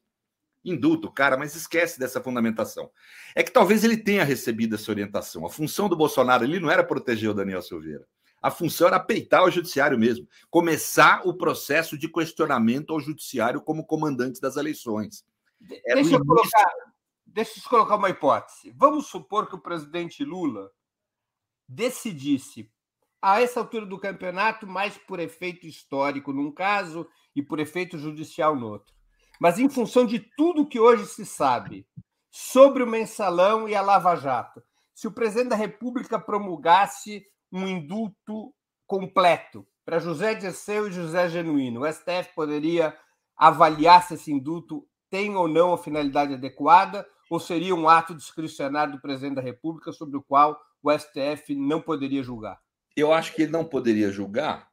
indulto, cara, mas esquece dessa fundamentação. É que talvez ele tenha recebido essa orientação. A função do Bolsonaro ali não era proteger o Daniel Silveira. A função era peitar o judiciário mesmo, começar o processo de questionamento ao judiciário como comandante das eleições. Era Deixa eu colocar deixa eu colocar uma hipótese. Vamos supor que o presidente Lula decidisse, a essa altura do campeonato, mais por efeito histórico num caso e por efeito judicial no outro. Mas em função de tudo que hoje se sabe sobre o mensalão e a Lava Jato, se o presidente da República promulgasse um indulto completo para José Dirceu e José Genuíno, o STF poderia avaliar se esse indulto tem ou não a finalidade adequada ou seria um ato discricionário do presidente da República sobre o qual o STF não poderia julgar? Eu acho que ele não poderia julgar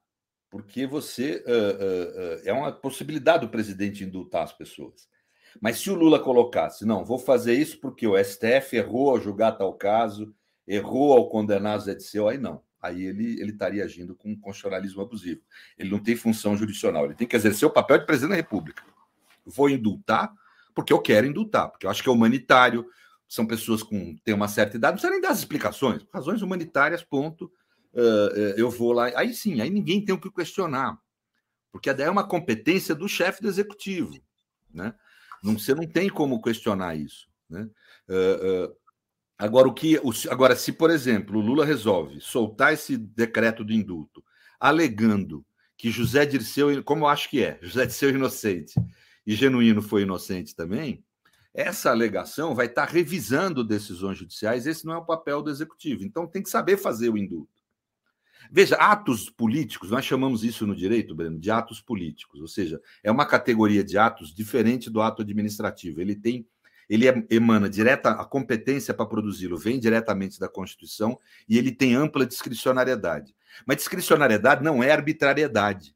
porque você uh, uh, uh, é uma possibilidade do presidente indultar as pessoas. Mas se o Lula colocasse, não, vou fazer isso porque o STF errou ao julgar tal caso, errou ao condenar Zé Disseu, aí não. Aí ele, ele estaria agindo com constitucionalismo abusivo. Ele não tem função jurisdicional, ele tem que exercer o papel de presidente da República. Vou indultar porque eu quero indultar, porque eu acho que é humanitário, são pessoas com têm uma certa idade, não precisa nem dar as explicações, razões humanitárias, ponto. Uh, eu vou lá, aí sim, aí ninguém tem o que questionar, porque daí é uma competência do chefe do executivo, né? Não, você não tem como questionar isso, né? Uh, uh, agora o que, agora se por exemplo o Lula resolve soltar esse decreto do indulto, alegando que José Dirceu, como eu acho que é, José Dirceu inocente, e Genuíno foi inocente também, essa alegação vai estar revisando decisões judiciais. Esse não é o papel do executivo. Então tem que saber fazer o indulto. Veja, atos políticos, nós chamamos isso no direito, Breno, de atos políticos, ou seja, é uma categoria de atos diferente do ato administrativo. Ele tem, ele emana direta, a competência para produzi-lo vem diretamente da Constituição e ele tem ampla discricionariedade. Mas discricionariedade não é arbitrariedade.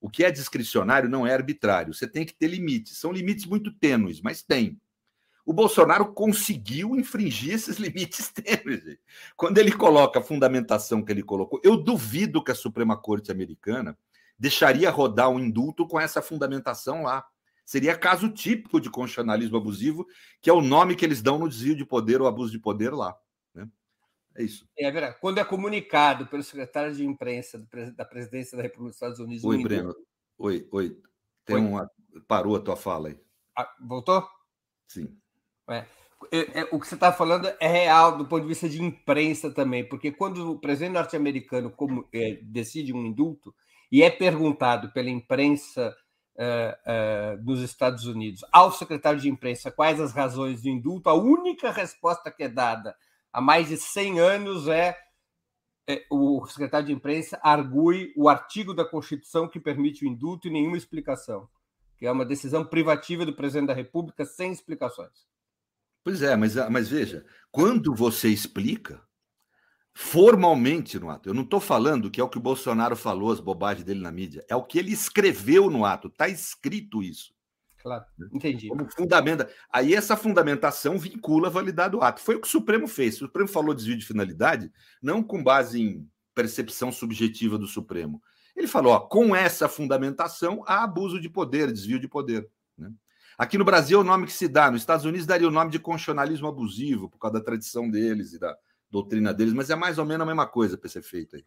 O que é discricionário não é arbitrário. Você tem que ter limites. São limites muito tênues, mas tem. O Bolsonaro conseguiu infringir esses limites tênues. Quando ele coloca a fundamentação que ele colocou, eu duvido que a Suprema Corte Americana deixaria rodar um indulto com essa fundamentação lá. Seria caso típico de constitucionalismo abusivo, que é o nome que eles dão no desvio de poder ou abuso de poder lá. É isso. É verdade. Quando é comunicado pelo secretário de imprensa da presidência da República dos Estados Unidos. Oi, Breno. Oi, oi. Tem oi. Uma... Parou a tua fala aí. Ah, voltou? Sim. É. é, é, o que você está falando é real do ponto de vista de imprensa também, porque quando o presidente norte-americano é, decide um indulto e é perguntado pela imprensa uh, uh, dos Estados Unidos ao secretário de imprensa quais as razões do indulto, a única resposta que é dada há mais de 100 anos é, é o secretário de imprensa argue o artigo da Constituição que permite o indulto e nenhuma explicação, que é uma decisão privativa do presidente da República sem explicações. Pois é, mas, mas veja, quando você explica, formalmente no ato. Eu não estou falando que é o que o Bolsonaro falou, as bobagens dele na mídia. É o que ele escreveu no ato. Está escrito isso. Claro, né? entendi. Como fundamenta. Aí essa fundamentação vincula a validade do ato. Foi o que o Supremo fez. O Supremo falou desvio de finalidade, não com base em percepção subjetiva do Supremo. Ele falou: ó, com essa fundamentação há abuso de poder, desvio de poder. Né? Aqui no Brasil é o nome que se dá, nos Estados Unidos daria o nome de constitucionalismo abusivo, por causa da tradição deles e da, doutrina deles, mas é mais ou menos a mesma coisa para ser feito aí.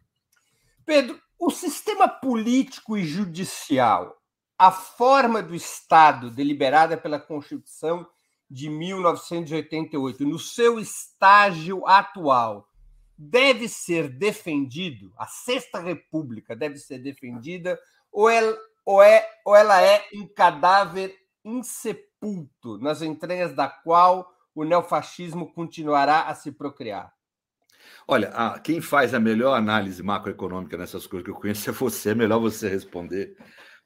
Pedro, o sistema político e judicial, a forma do Estado deliberada pela Constituição de 1988, no seu estágio atual, deve ser defendido? A Sexta República deve ser defendida? Ou ela, ou é, ou ela é um cadáver insepulto, nas entranhas da qual o neofascismo continuará a se procriar? Olha, a, quem faz a melhor análise macroeconômica nessas coisas que eu conheço é você, é melhor você responder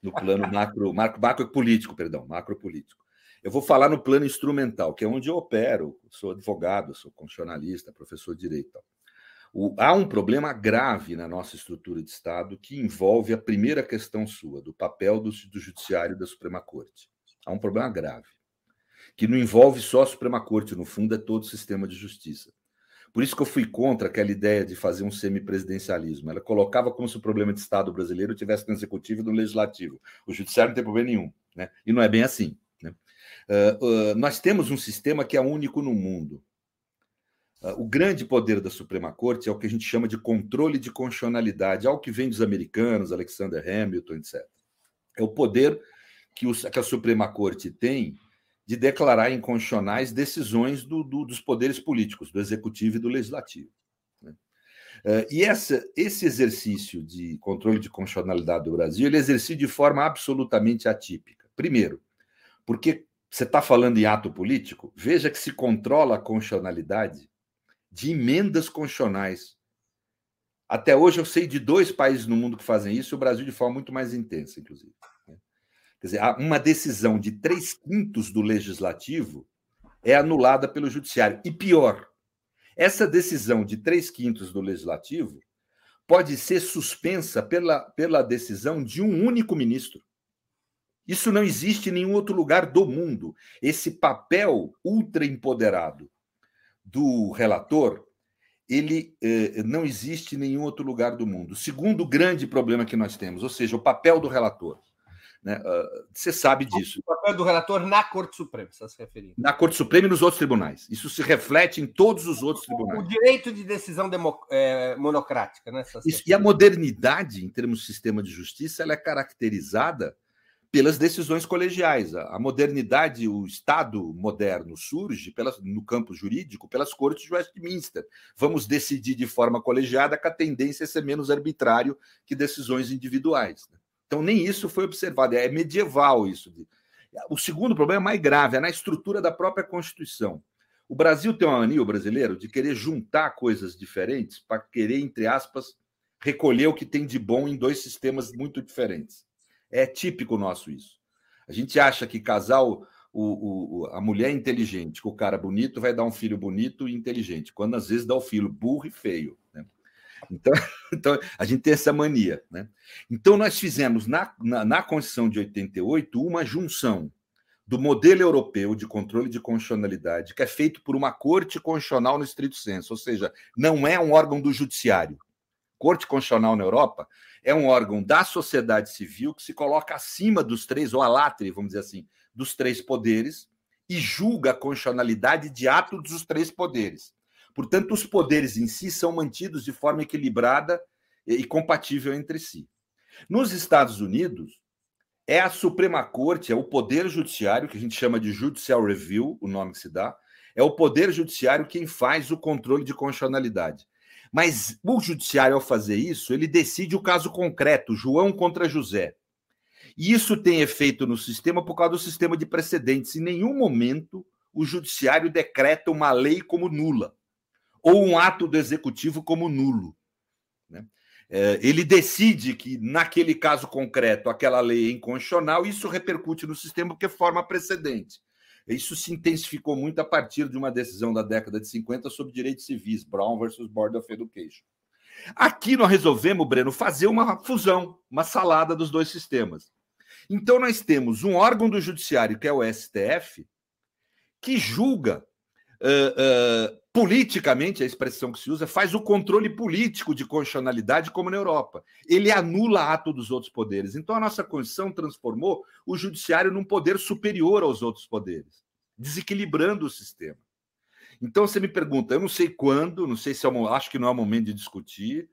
no plano macro, macro, macro político, perdão, macro político. Eu vou falar no plano instrumental, que é onde eu opero, sou advogado, sou constitucionalista, professor de direito. O, há um problema grave na nossa estrutura de Estado que envolve a primeira questão sua, do papel do, do Judiciário da Suprema Corte. Há um problema grave, que não envolve só a Suprema Corte, no fundo, é todo o sistema de justiça. Por isso que eu fui contra aquela ideia de fazer um semipresidencialismo. Ela colocava como se o problema de Estado brasileiro tivesse no executivo e no legislativo. O judiciário não tem problema nenhum. Né? E não é bem assim. Né? Uh, uh, nós temos um sistema que é único no mundo. Uh, o grande poder da Suprema Corte é o que a gente chama de controle de constitucionalidade, algo que vem dos americanos, Alexander Hamilton, etc. É o poder que, os, que a Suprema Corte tem de declarar inconstitucionais decisões do, do, dos poderes políticos, do executivo e do legislativo. Né? Uh, e essa, esse exercício de controle de constitucionalidade do Brasil, ele é exercido de forma absolutamente atípica. Primeiro, porque você está falando em ato político, veja que se controla a constitucionalidade de emendas constitucionais. Até hoje eu sei de dois países no mundo que fazem isso, o Brasil de forma muito mais intensa, inclusive. Quer dizer, uma decisão de três quintos do legislativo é anulada pelo judiciário. E pior, essa decisão de três quintos do legislativo pode ser suspensa pela, pela decisão de um único ministro. Isso não existe em nenhum outro lugar do mundo. Esse papel ultra empoderado do relator, ele eh, não existe em nenhum outro lugar do mundo. Segundo grande problema que nós temos, ou seja, o papel do relator. Né? Uh, você sabe disso. O papel do relator na Corte Suprema, está se referindo. Na Corte Suprema e nos outros tribunais. Isso se reflete em todos os outros tribunais. O direito de decisão é, monocrática. Né? Isso, e a modernidade, em termos de sistema de justiça, ela é caracterizada pelas decisões colegiais. A modernidade, o Estado moderno surge pelas, no campo jurídico pelas cortes de Westminster. Vamos decidir de forma colegiada que a tendência é ser menos arbitrário que decisões individuais. Né? Então, nem isso foi observado. É medieval isso. O segundo problema é mais grave, é na estrutura da própria Constituição. O Brasil tem uma mania, o brasileiro, de querer juntar coisas diferentes para querer, entre aspas, recolher o que tem de bom em dois sistemas muito diferentes. É típico nosso isso. A gente acha que casal, o, o, a mulher inteligente com o cara bonito vai dar um filho bonito e inteligente, quando às vezes dá o filho burro e feio. Né? Então, então, a gente tem essa mania. Né? Então, nós fizemos na, na, na Constituição de 88 uma junção do modelo europeu de controle de constitucionalidade, que é feito por uma corte constitucional no estrito senso, ou seja, não é um órgão do judiciário. Corte constitucional na Europa é um órgão da sociedade civil que se coloca acima dos três, ou alatre, vamos dizer assim, dos três poderes, e julga a constitucionalidade de atos dos três poderes. Portanto, os poderes em si são mantidos de forma equilibrada e compatível entre si. Nos Estados Unidos, é a Suprema Corte, é o Poder Judiciário, que a gente chama de Judicial Review, o nome que se dá, é o Poder Judiciário quem faz o controle de constitucionalidade. Mas o Judiciário, ao fazer isso, ele decide o caso concreto, João contra José. E isso tem efeito no sistema por causa do sistema de precedentes. Em nenhum momento o Judiciário decreta uma lei como nula, ou um ato do Executivo como nulo. Né? É, ele decide que, naquele caso concreto, aquela lei é inconstitucional, isso repercute no sistema porque forma precedente. Isso se intensificou muito a partir de uma decisão da década de 50 sobre direitos civis, Brown versus Board of Education. Aqui nós resolvemos, Breno, fazer uma fusão, uma salada dos dois sistemas. Então nós temos um órgão do judiciário, que é o STF, que julga uh, uh, politicamente, a expressão que se usa, faz o controle político de constitucionalidade, como na Europa. Ele anula ato dos outros poderes. Então, a nossa Constituição transformou o judiciário num poder superior aos outros poderes, desequilibrando o sistema. Então, você me pergunta, eu não sei quando, não sei se é acho que não é o momento de discutir,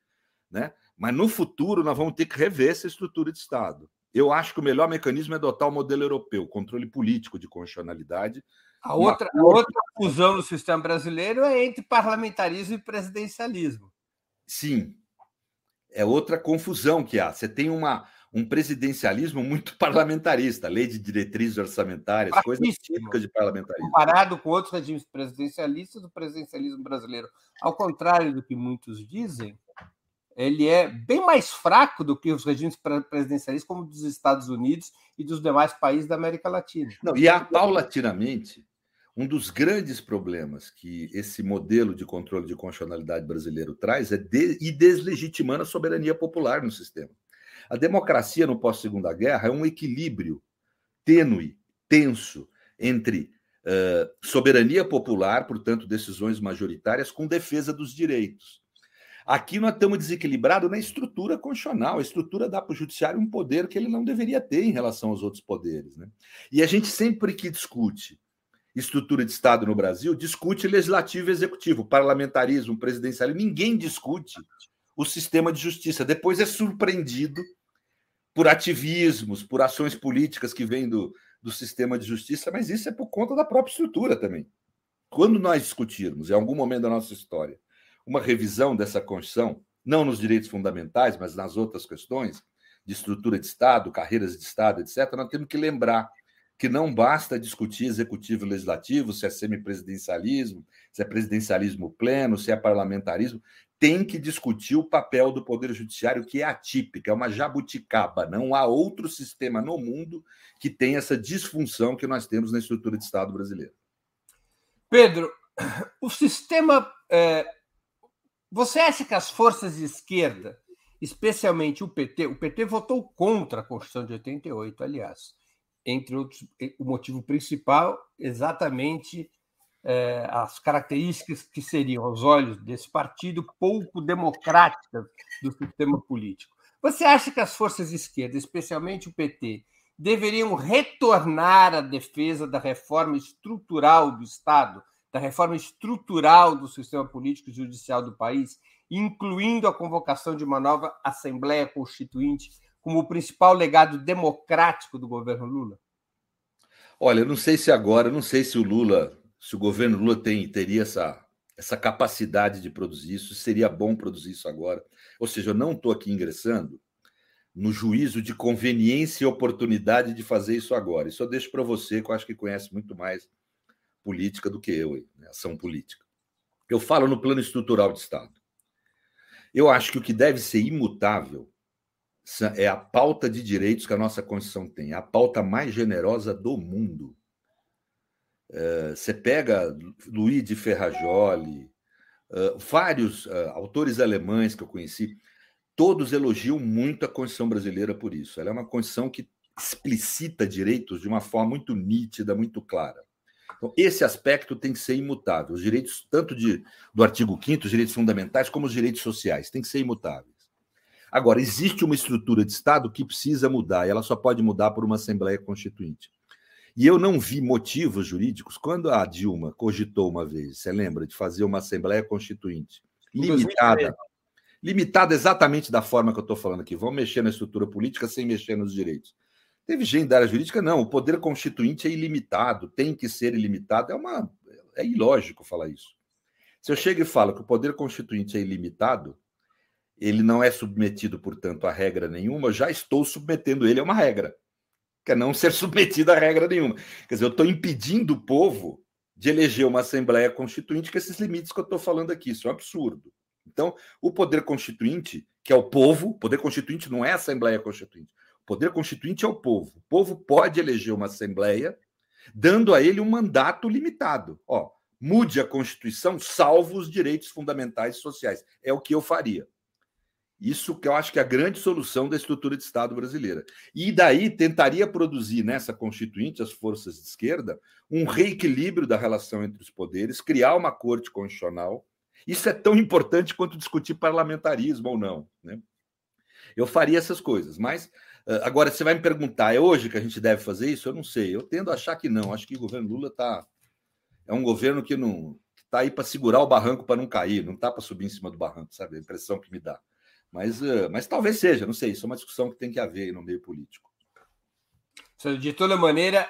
né? mas no futuro nós vamos ter que rever essa estrutura de Estado. Eu acho que o melhor mecanismo é adotar o modelo europeu, controle político de constitucionalidade, a outra, a outra fusão no sistema brasileiro é entre parlamentarismo e presidencialismo. Sim. É outra confusão que há. Você tem uma, um presidencialismo muito parlamentarista, lei de diretrizes orçamentárias, coisas típicas de parlamentarismo. Comparado com outros regimes presidencialistas, o presidencialismo brasileiro, ao contrário do que muitos dizem, ele é bem mais fraco do que os regimes presidencialistas, como dos Estados Unidos e dos demais países da América Latina. Não, e há paulatinamente um dos grandes problemas que esse modelo de controle de constitucionalidade brasileiro traz é de, ir deslegitimando a soberania popular no sistema. A democracia no pós-segunda guerra é um equilíbrio tênue, tenso, entre uh, soberania popular, portanto, decisões majoritárias, com defesa dos direitos. Aqui nós estamos desequilibrados na estrutura constitucional. A estrutura dá para o judiciário um poder que ele não deveria ter em relação aos outros poderes. Né? E a gente sempre que discute estrutura de Estado no Brasil, discute legislativo e executivo, parlamentarismo, presidencialismo. Ninguém discute o sistema de justiça. Depois é surpreendido por ativismos, por ações políticas que vêm do, do sistema de justiça, mas isso é por conta da própria estrutura também. Quando nós discutirmos, em algum momento da nossa história, uma revisão dessa Constituição, não nos direitos fundamentais, mas nas outras questões, de estrutura de Estado, carreiras de Estado, etc., nós temos que lembrar que não basta discutir executivo e legislativo, se é semipresidencialismo, se é presidencialismo pleno, se é parlamentarismo, tem que discutir o papel do Poder Judiciário, que é atípico, é uma jabuticaba. Não há outro sistema no mundo que tenha essa disfunção que nós temos na estrutura de Estado brasileiro. Pedro, o sistema. É... Você acha que as forças de esquerda, especialmente o PT, o PT votou contra a Constituição de 88, aliás entre outros, o motivo principal, exatamente é, as características que seriam, aos olhos desse partido, pouco democráticas do sistema político. Você acha que as forças de esquerda, especialmente o PT, deveriam retornar à defesa da reforma estrutural do Estado, da reforma estrutural do sistema político e judicial do país, incluindo a convocação de uma nova Assembleia Constituinte como o principal legado democrático do governo Lula? Olha, não sei se agora, não sei se o Lula, se o governo Lula tem, teria essa, essa capacidade de produzir isso, seria bom produzir isso agora. Ou seja, eu não estou aqui ingressando no juízo de conveniência e oportunidade de fazer isso agora. Isso eu deixo para você, que eu acho que conhece muito mais política do que eu, né? ação política. Eu falo no plano estrutural de Estado. Eu acho que o que deve ser imutável é a pauta de direitos que a nossa Constituição tem, a pauta mais generosa do mundo. É, você pega Luiz de Ferrajoli, é, vários é, autores alemães que eu conheci, todos elogiam muito a Constituição brasileira por isso. Ela é uma Constituição que explicita direitos de uma forma muito nítida, muito clara. Então, esse aspecto tem que ser imutável. Os direitos, tanto de, do artigo 5 os direitos fundamentais, como os direitos sociais, tem que ser imutável. Agora, existe uma estrutura de Estado que precisa mudar, e ela só pode mudar por uma Assembleia Constituinte. E eu não vi motivos jurídicos. Quando a Dilma cogitou uma vez, você lembra, de fazer uma Assembleia Constituinte limitada, limitada exatamente da forma que eu estou falando aqui, vamos mexer na estrutura política sem mexer nos direitos. Teve gente da área jurídica, não, o poder constituinte é ilimitado, tem que ser ilimitado. É uma é ilógico falar isso. Se eu chego e falo que o poder constituinte é ilimitado, ele não é submetido, portanto, a regra nenhuma, já estou submetendo ele a uma regra, que é não ser submetido a regra nenhuma. Quer dizer, eu estou impedindo o povo de eleger uma Assembleia Constituinte com esses limites que eu estou falando aqui. Isso é um absurdo. Então, o poder constituinte, que é o povo, o poder constituinte não é a Assembleia Constituinte. O poder constituinte é o povo. O povo pode eleger uma Assembleia, dando a ele um mandato limitado. Ó, mude a Constituição, salvo os direitos fundamentais sociais. É o que eu faria. Isso que eu acho que é a grande solução da estrutura de Estado brasileira. E daí tentaria produzir nessa Constituinte, as forças de esquerda, um reequilíbrio da relação entre os poderes, criar uma corte constitucional. Isso é tão importante quanto discutir parlamentarismo ou não. Né? Eu faria essas coisas, mas agora você vai me perguntar, é hoje que a gente deve fazer isso? Eu não sei. Eu tendo a achar que não. Acho que o governo Lula está é um governo que não está aí para segurar o barranco para não cair, não está para subir em cima do barranco, sabe? A impressão que me dá. Mas, uh, mas talvez seja, não sei, isso é uma discussão que tem que haver no meio político. De toda maneira,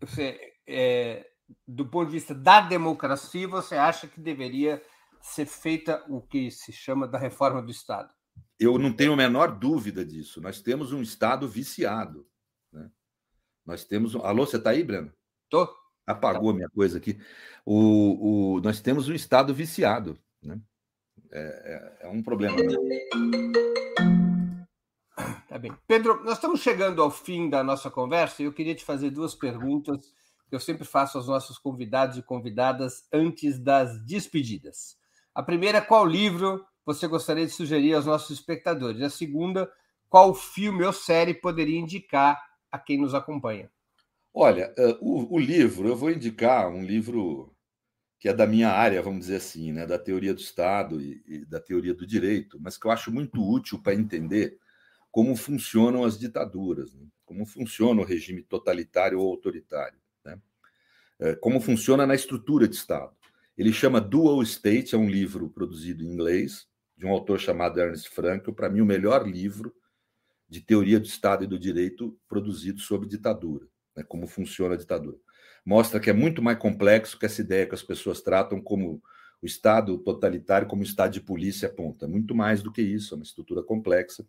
você, é, do ponto de vista da democracia, você acha que deveria ser feita o que se chama da reforma do Estado? Eu não tenho a menor dúvida disso. Nós temos um Estado viciado. Né? Nós temos. Alô, você está aí, Breno? Estou. Apagou a minha coisa aqui. O, o, nós temos um Estado viciado. Né? É, é, é um problema. Tá bem. Pedro, nós estamos chegando ao fim da nossa conversa e eu queria te fazer duas perguntas que eu sempre faço aos nossos convidados e convidadas antes das despedidas. A primeira, qual livro você gostaria de sugerir aos nossos espectadores? A segunda, qual filme ou série poderia indicar a quem nos acompanha? Olha, o, o livro, eu vou indicar um livro que é da minha área, vamos dizer assim, né, da teoria do Estado e, e da teoria do direito, mas que eu acho muito útil para entender como funcionam as ditaduras, né? como funciona o regime totalitário ou autoritário, né? é, como funciona na estrutura de Estado. Ele chama Dual State, é um livro produzido em inglês, de um autor chamado Ernest Frankel, para mim o melhor livro de teoria do Estado e do direito produzido sobre ditadura, né? como funciona a ditadura mostra que é muito mais complexo que essa ideia que as pessoas tratam como o Estado totalitário, como o Estado de polícia aponta. Muito mais do que isso, é uma estrutura complexa.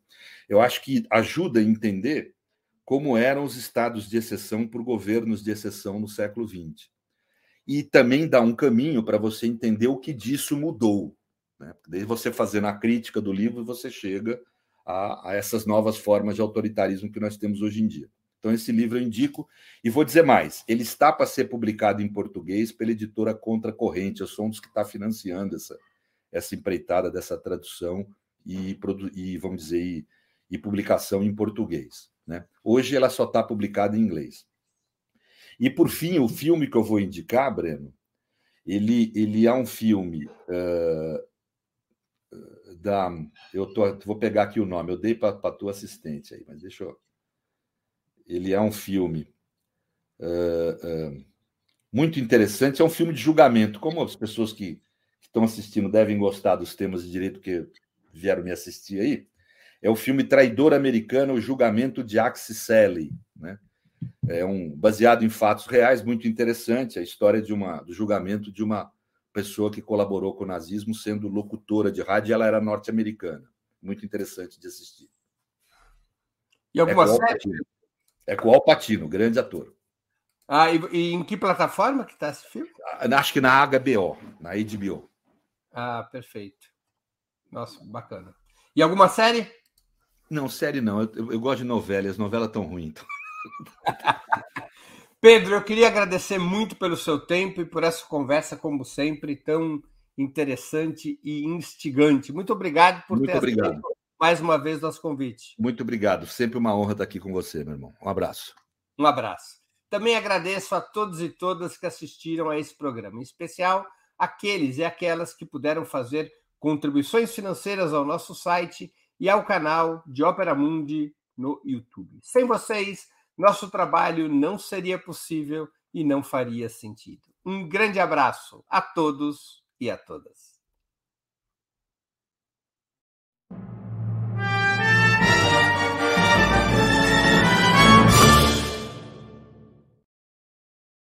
Eu acho que ajuda a entender como eram os estados de exceção por governos de exceção no século XX. E também dá um caminho para você entender o que disso mudou. Né? Você fazendo a crítica do livro, você chega a, a essas novas formas de autoritarismo que nós temos hoje em dia. Então, esse livro eu indico. E vou dizer mais: ele está para ser publicado em português pela editora Contra Corrente. Eu sou um dos que está financiando essa, essa empreitada dessa tradução e, e vamos dizer, e, e, publicação em português. Né? Hoje ela só está publicada em inglês. E, por fim, o filme que eu vou indicar, Breno, ele, ele é um filme uh, da. Eu tô, vou pegar aqui o nome, eu dei para a tua assistente aí, mas deixa eu ele é um filme uh, uh, muito interessante. É um filme de julgamento. Como as pessoas que, que estão assistindo devem gostar dos temas de direito que vieram me assistir aí, é o filme Traidor Americano, o julgamento de Axie Sally, né? É um baseado em fatos reais, muito interessante a história de uma do julgamento de uma pessoa que colaborou com o nazismo, sendo locutora de rádio, e ela era norte-americana. Muito interessante de assistir. E alguma é série? É com o Alpatino, grande ator. Ah, e, e, em que plataforma que está esse filme? Ah, acho que na HBO, na HBO. Ah, perfeito. Nossa, bacana. E alguma série? Não, série não. Eu, eu, eu gosto de novelas. Novelas tão ruim. Então. Pedro, eu queria agradecer muito pelo seu tempo e por essa conversa, como sempre, tão interessante e instigante. Muito obrigado por muito ter obrigado mais uma vez nosso convite. Muito obrigado. Sempre uma honra estar aqui com você, meu irmão. Um abraço. Um abraço. Também agradeço a todos e todas que assistiram a esse programa, em especial aqueles e aquelas que puderam fazer contribuições financeiras ao nosso site e ao canal de Ópera Mundi no YouTube. Sem vocês, nosso trabalho não seria possível e não faria sentido. Um grande abraço a todos e a todas.